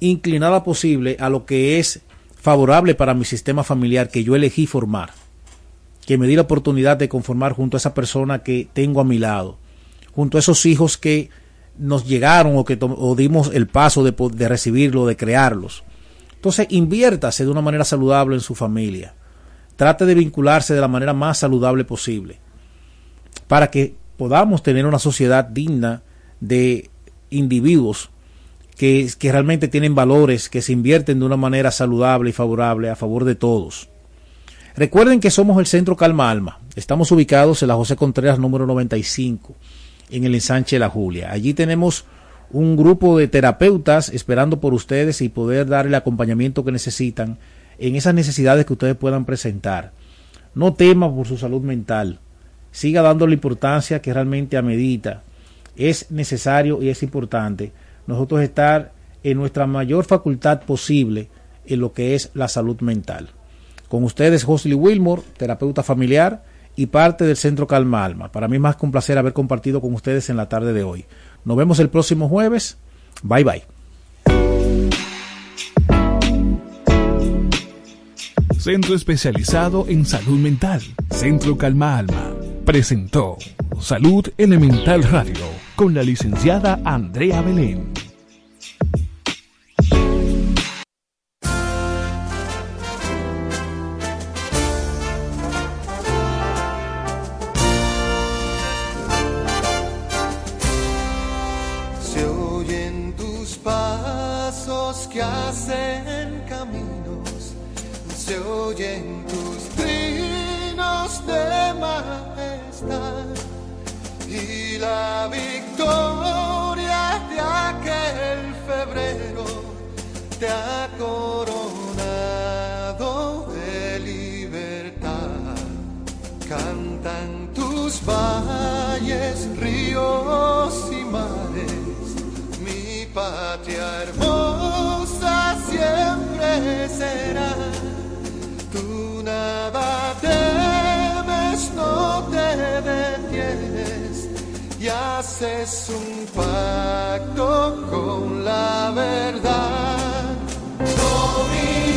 inclinada posible a lo que es favorable para mi sistema familiar que yo elegí formar, que me di la oportunidad de conformar junto a esa persona que tengo a mi lado, junto a esos hijos que nos llegaron o que o dimos el paso de, de recibirlo, de crearlos. Entonces, inviértase de una manera saludable en su familia. Trate de vincularse de la manera más saludable posible para que podamos tener una sociedad digna de individuos que, que, realmente tienen valores, que se invierten de una manera saludable y favorable a favor de todos. Recuerden que somos el Centro Calma Alma. Estamos ubicados en la José Contreras número 95, en el ensanche de la Julia. Allí tenemos un grupo de terapeutas esperando por ustedes y poder dar el acompañamiento que necesitan en esas necesidades que ustedes puedan presentar. No tema por su salud mental. Siga dando la importancia que realmente amerita. Es necesario y es importante nosotros estar en nuestra mayor facultad posible en lo que es la salud mental. Con ustedes, Josley Wilmore, terapeuta familiar y parte del Centro Calma Alma. Para mí más que un placer haber compartido con ustedes en la tarde de hoy. Nos vemos el próximo jueves. Bye bye. Centro especializado en salud mental, Centro Calma Alma, presentó Salud Elemental Radio con la licenciada Andrea Belén. patria hermosa siempre será. Tu nada temes, no te detienes y haces un pacto con la verdad. Dominicana.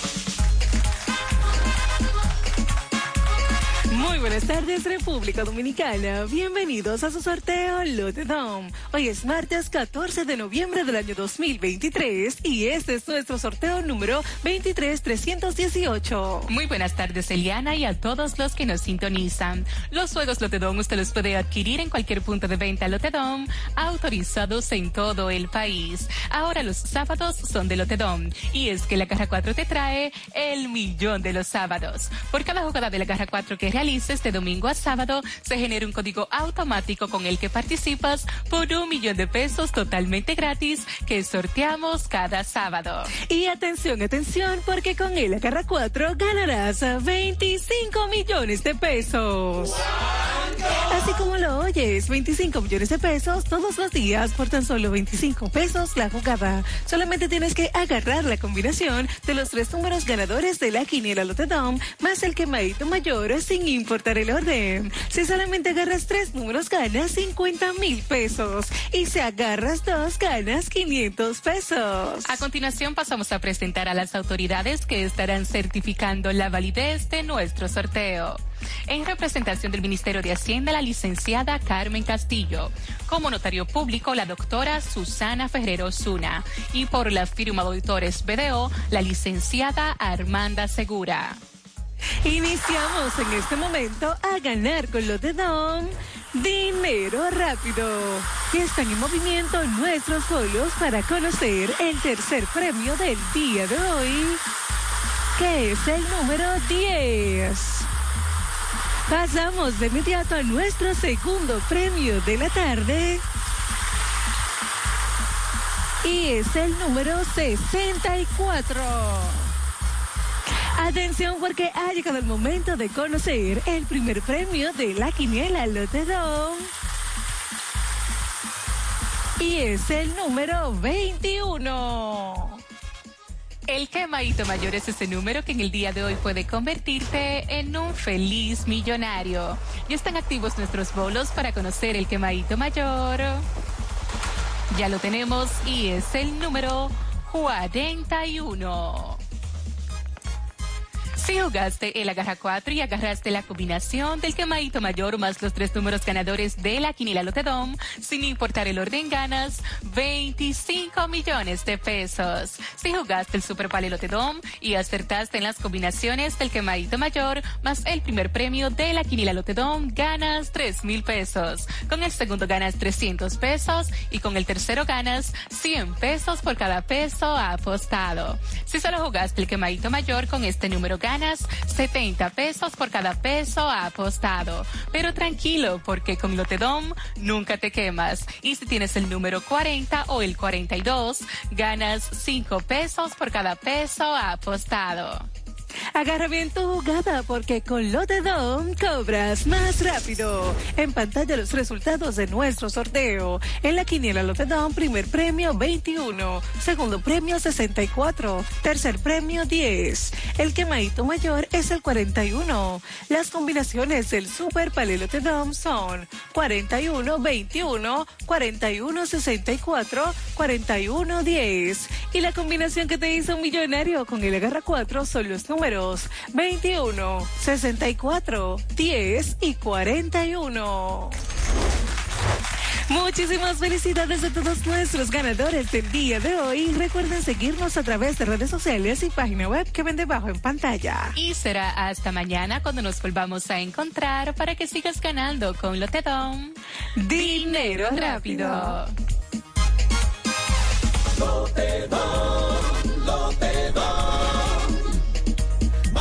Muy buenas tardes, República Dominicana. Bienvenidos a su sorteo Lotedom. Hoy es martes 14 de noviembre del año 2023 y este es nuestro sorteo número 23318. Muy buenas tardes, Eliana, y a todos los que nos sintonizan. Los juegos Lotedom usted los puede adquirir en cualquier punto de venta Lotedom, autorizados en todo el país. Ahora los sábados son de Lotedom y es que la Caja 4 te trae el millón de los sábados. Por cada jugada de la Caja 4 que realices de domingo a sábado, se genera un código automático con el que participas por un millón de pesos totalmente gratis que sorteamos cada sábado. Y atención, atención, porque con el Agarra 4 ganarás 25 millones de pesos. Así como lo oyes, 25 millones de pesos todos los días por tan solo 25 pesos la jugada. Solamente tienes que agarrar la combinación de los tres números ganadores de la quiniela Lotedom más el quemadito mayor sin importar el orden. Si solamente agarras tres números ganas 50 mil pesos y si agarras dos ganas 500 pesos. A continuación pasamos a presentar a las autoridades que estarán certificando la validez de nuestro sorteo. En representación del Ministerio de Hacienda, la licenciada Carmen Castillo. Como notario público, la doctora Susana Ferrero Zuna. Y por la firma de auditores BDO, la licenciada Armanda Segura. Iniciamos en este momento a ganar con los de Don. Dinero rápido. Están en movimiento nuestros folios para conocer el tercer premio del día de hoy, que es el número 10. Pasamos de inmediato a nuestro segundo premio de la tarde. Y es el número 64. Atención porque ha llegado el momento de conocer el primer premio de la quiniela Lotedom. Y es el número 21. El quemadito mayor es ese número que en el día de hoy puede convertirte en un feliz millonario. Ya están activos nuestros bolos para conocer el quemadito mayor. Ya lo tenemos y es el número 41. Si jugaste el agarra 4 y agarraste la combinación del quemadito mayor más los tres números ganadores de la quinila Lotedom, sin importar el orden ganas, 25 millones de pesos. Si jugaste el Super Pale Lotedom y acertaste en las combinaciones del quemadito mayor más el primer premio de la quinila Lotedom, ganas 3 mil pesos. Con el segundo ganas 300 pesos y con el tercero ganas 100 pesos por cada peso apostado. Si solo jugaste el quemadito mayor con este número ganas 70 pesos por cada peso apostado. Pero tranquilo, porque con Lotedom nunca te quemas. Y si tienes el número 40 o el 42, ganas 5 pesos por cada peso apostado. Agarra bien tu jugada porque con Lotedom cobras más rápido. En pantalla los resultados de nuestro sorteo. En la quiniela Lotedom, primer premio 21, segundo premio 64, tercer premio 10. El quemadito mayor es el 41. Las combinaciones del Super Palé Lotedom son 41, 21, 41, 64, 41, 10. Y la combinación que te hizo un millonario con el agarra 4 son los números 21, 64, 10 y 41. Muchísimas felicidades a todos nuestros ganadores del día de hoy. Recuerden seguirnos a través de redes sociales y página web que ven debajo en pantalla. Y será hasta mañana cuando nos volvamos a encontrar para que sigas ganando con Lotedom. Dinero rápido. Lotedom, Lotedom.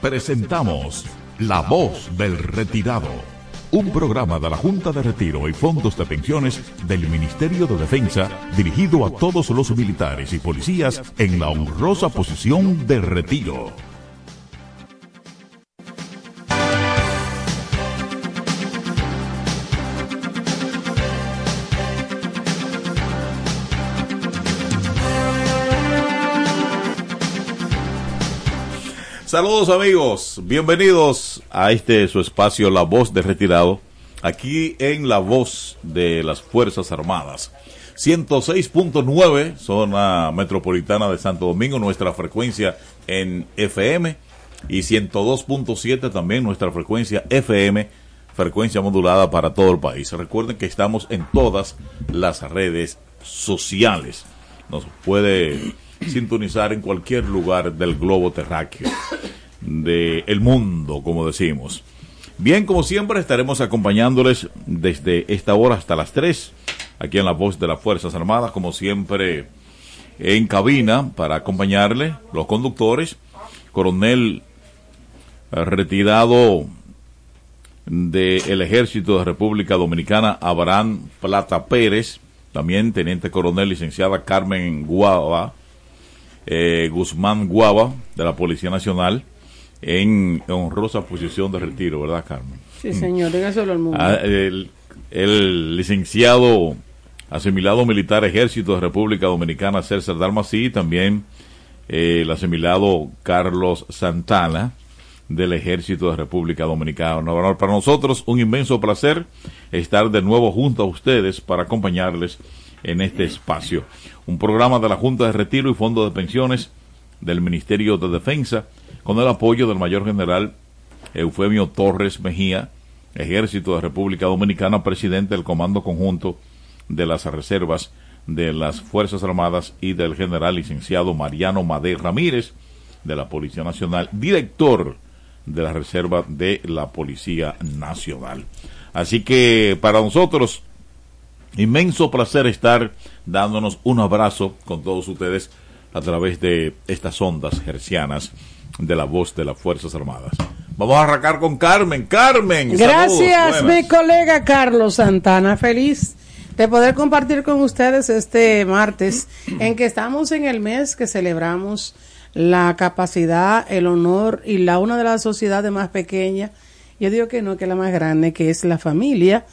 Presentamos La Voz del Retirado, un programa de la Junta de Retiro y Fondos de Pensiones del Ministerio de Defensa dirigido a todos los militares y policías en la honrosa posición de retiro. Saludos amigos, bienvenidos a este su espacio La Voz de Retirado, aquí en La Voz de las Fuerzas Armadas. 106.9, zona metropolitana de Santo Domingo, nuestra frecuencia en FM, y 102.7 también nuestra frecuencia FM, frecuencia modulada para todo el país. Recuerden que estamos en todas las redes sociales. Nos puede sintonizar en cualquier lugar del globo terráqueo, del mundo, como decimos. Bien, como siempre, estaremos acompañándoles desde esta hora hasta las 3, aquí en la voz de las Fuerzas Armadas, como siempre, en cabina, para acompañarle, los conductores, coronel eh, retirado del Ejército de República Dominicana, Abraham Plata Pérez, también teniente coronel licenciada Carmen Guava, eh, Guzmán Guava, de la Policía Nacional, en honrosa posición de retiro, ¿verdad, Carmen? Sí, señor, dígaselo al mundo. Ah, el, el licenciado asimilado militar Ejército de República Dominicana César Dalmací, también eh, el asimilado Carlos Santana del Ejército de República Dominicana. Para nosotros un inmenso placer estar de nuevo junto a ustedes para acompañarles en este espacio. Un programa de la Junta de Retiro y Fondo de Pensiones del Ministerio de Defensa con el apoyo del mayor general Eufemio Torres Mejía, Ejército de República Dominicana, presidente del Comando Conjunto de las Reservas de las Fuerzas Armadas y del general licenciado Mariano Madé Ramírez de la Policía Nacional, director de la Reserva de la Policía Nacional. Así que para nosotros, inmenso placer estar dándonos un abrazo con todos ustedes a través de estas ondas hercianas de la voz de las Fuerzas Armadas. Vamos a arrancar con Carmen. Carmen. Gracias, saludos, mi colega Carlos Santana. Feliz de poder compartir con ustedes este martes en que estamos en el mes que celebramos la capacidad, el honor y la una de las sociedades más pequeñas. Yo digo que no, que la más grande, que es la familia.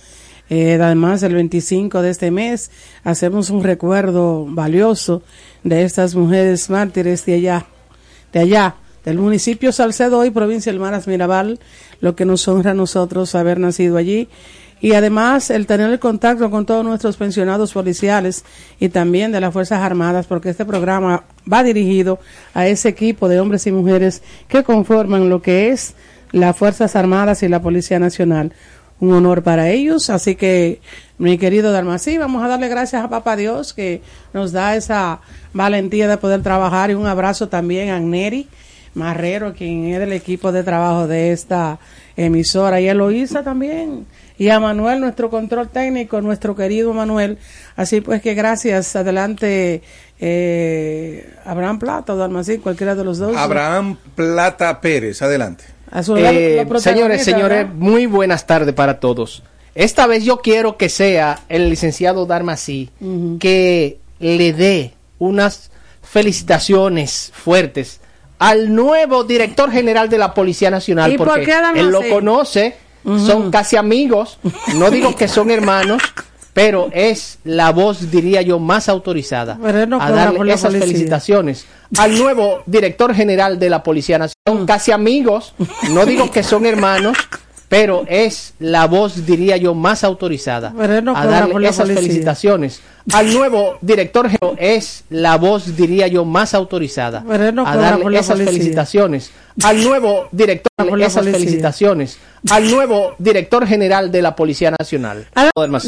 Eh, además, el 25 de este mes hacemos un recuerdo valioso de estas mujeres mártires de allá, de allá, del municipio Salcedo y provincia del Maras Mirabal, lo que nos honra a nosotros haber nacido allí. Y además el tener el contacto con todos nuestros pensionados policiales y también de las Fuerzas Armadas, porque este programa va dirigido a ese equipo de hombres y mujeres que conforman lo que es las Fuerzas Armadas y la Policía Nacional. Un honor para ellos, así que mi querido Dalmací, vamos a darle gracias a Papá Dios que nos da esa valentía de poder trabajar y un abrazo también a Neri Marrero, quien es del equipo de trabajo de esta emisora, y a Eloísa también, y a Manuel, nuestro control técnico, nuestro querido Manuel. Así pues que gracias, adelante eh, Abraham Plata o Dalmací, cualquiera de los dos. Abraham Plata Pérez, adelante. Eh, señores, señores, muy buenas tardes para todos. Esta vez yo quiero que sea el licenciado Darmasí Ujú. que le dé unas felicitaciones fuertes al nuevo director general de la Policía Nacional ¿Y por porque qué Darmasí? él lo conoce, son casi amigos, no digo que son hermanos, pero es la voz, diría yo, más autorizada no a darle esas felicitaciones al nuevo director general de la Policía Nacional. Casi amigos, no digo que son hermanos, pero es la voz, diría yo, más autorizada no a darle esas felicitaciones al nuevo director general. Es la voz, diría yo, más autorizada no a darle esas felicitaciones al nuevo director esas felicitaciones al nuevo director general de la Policía Nacional.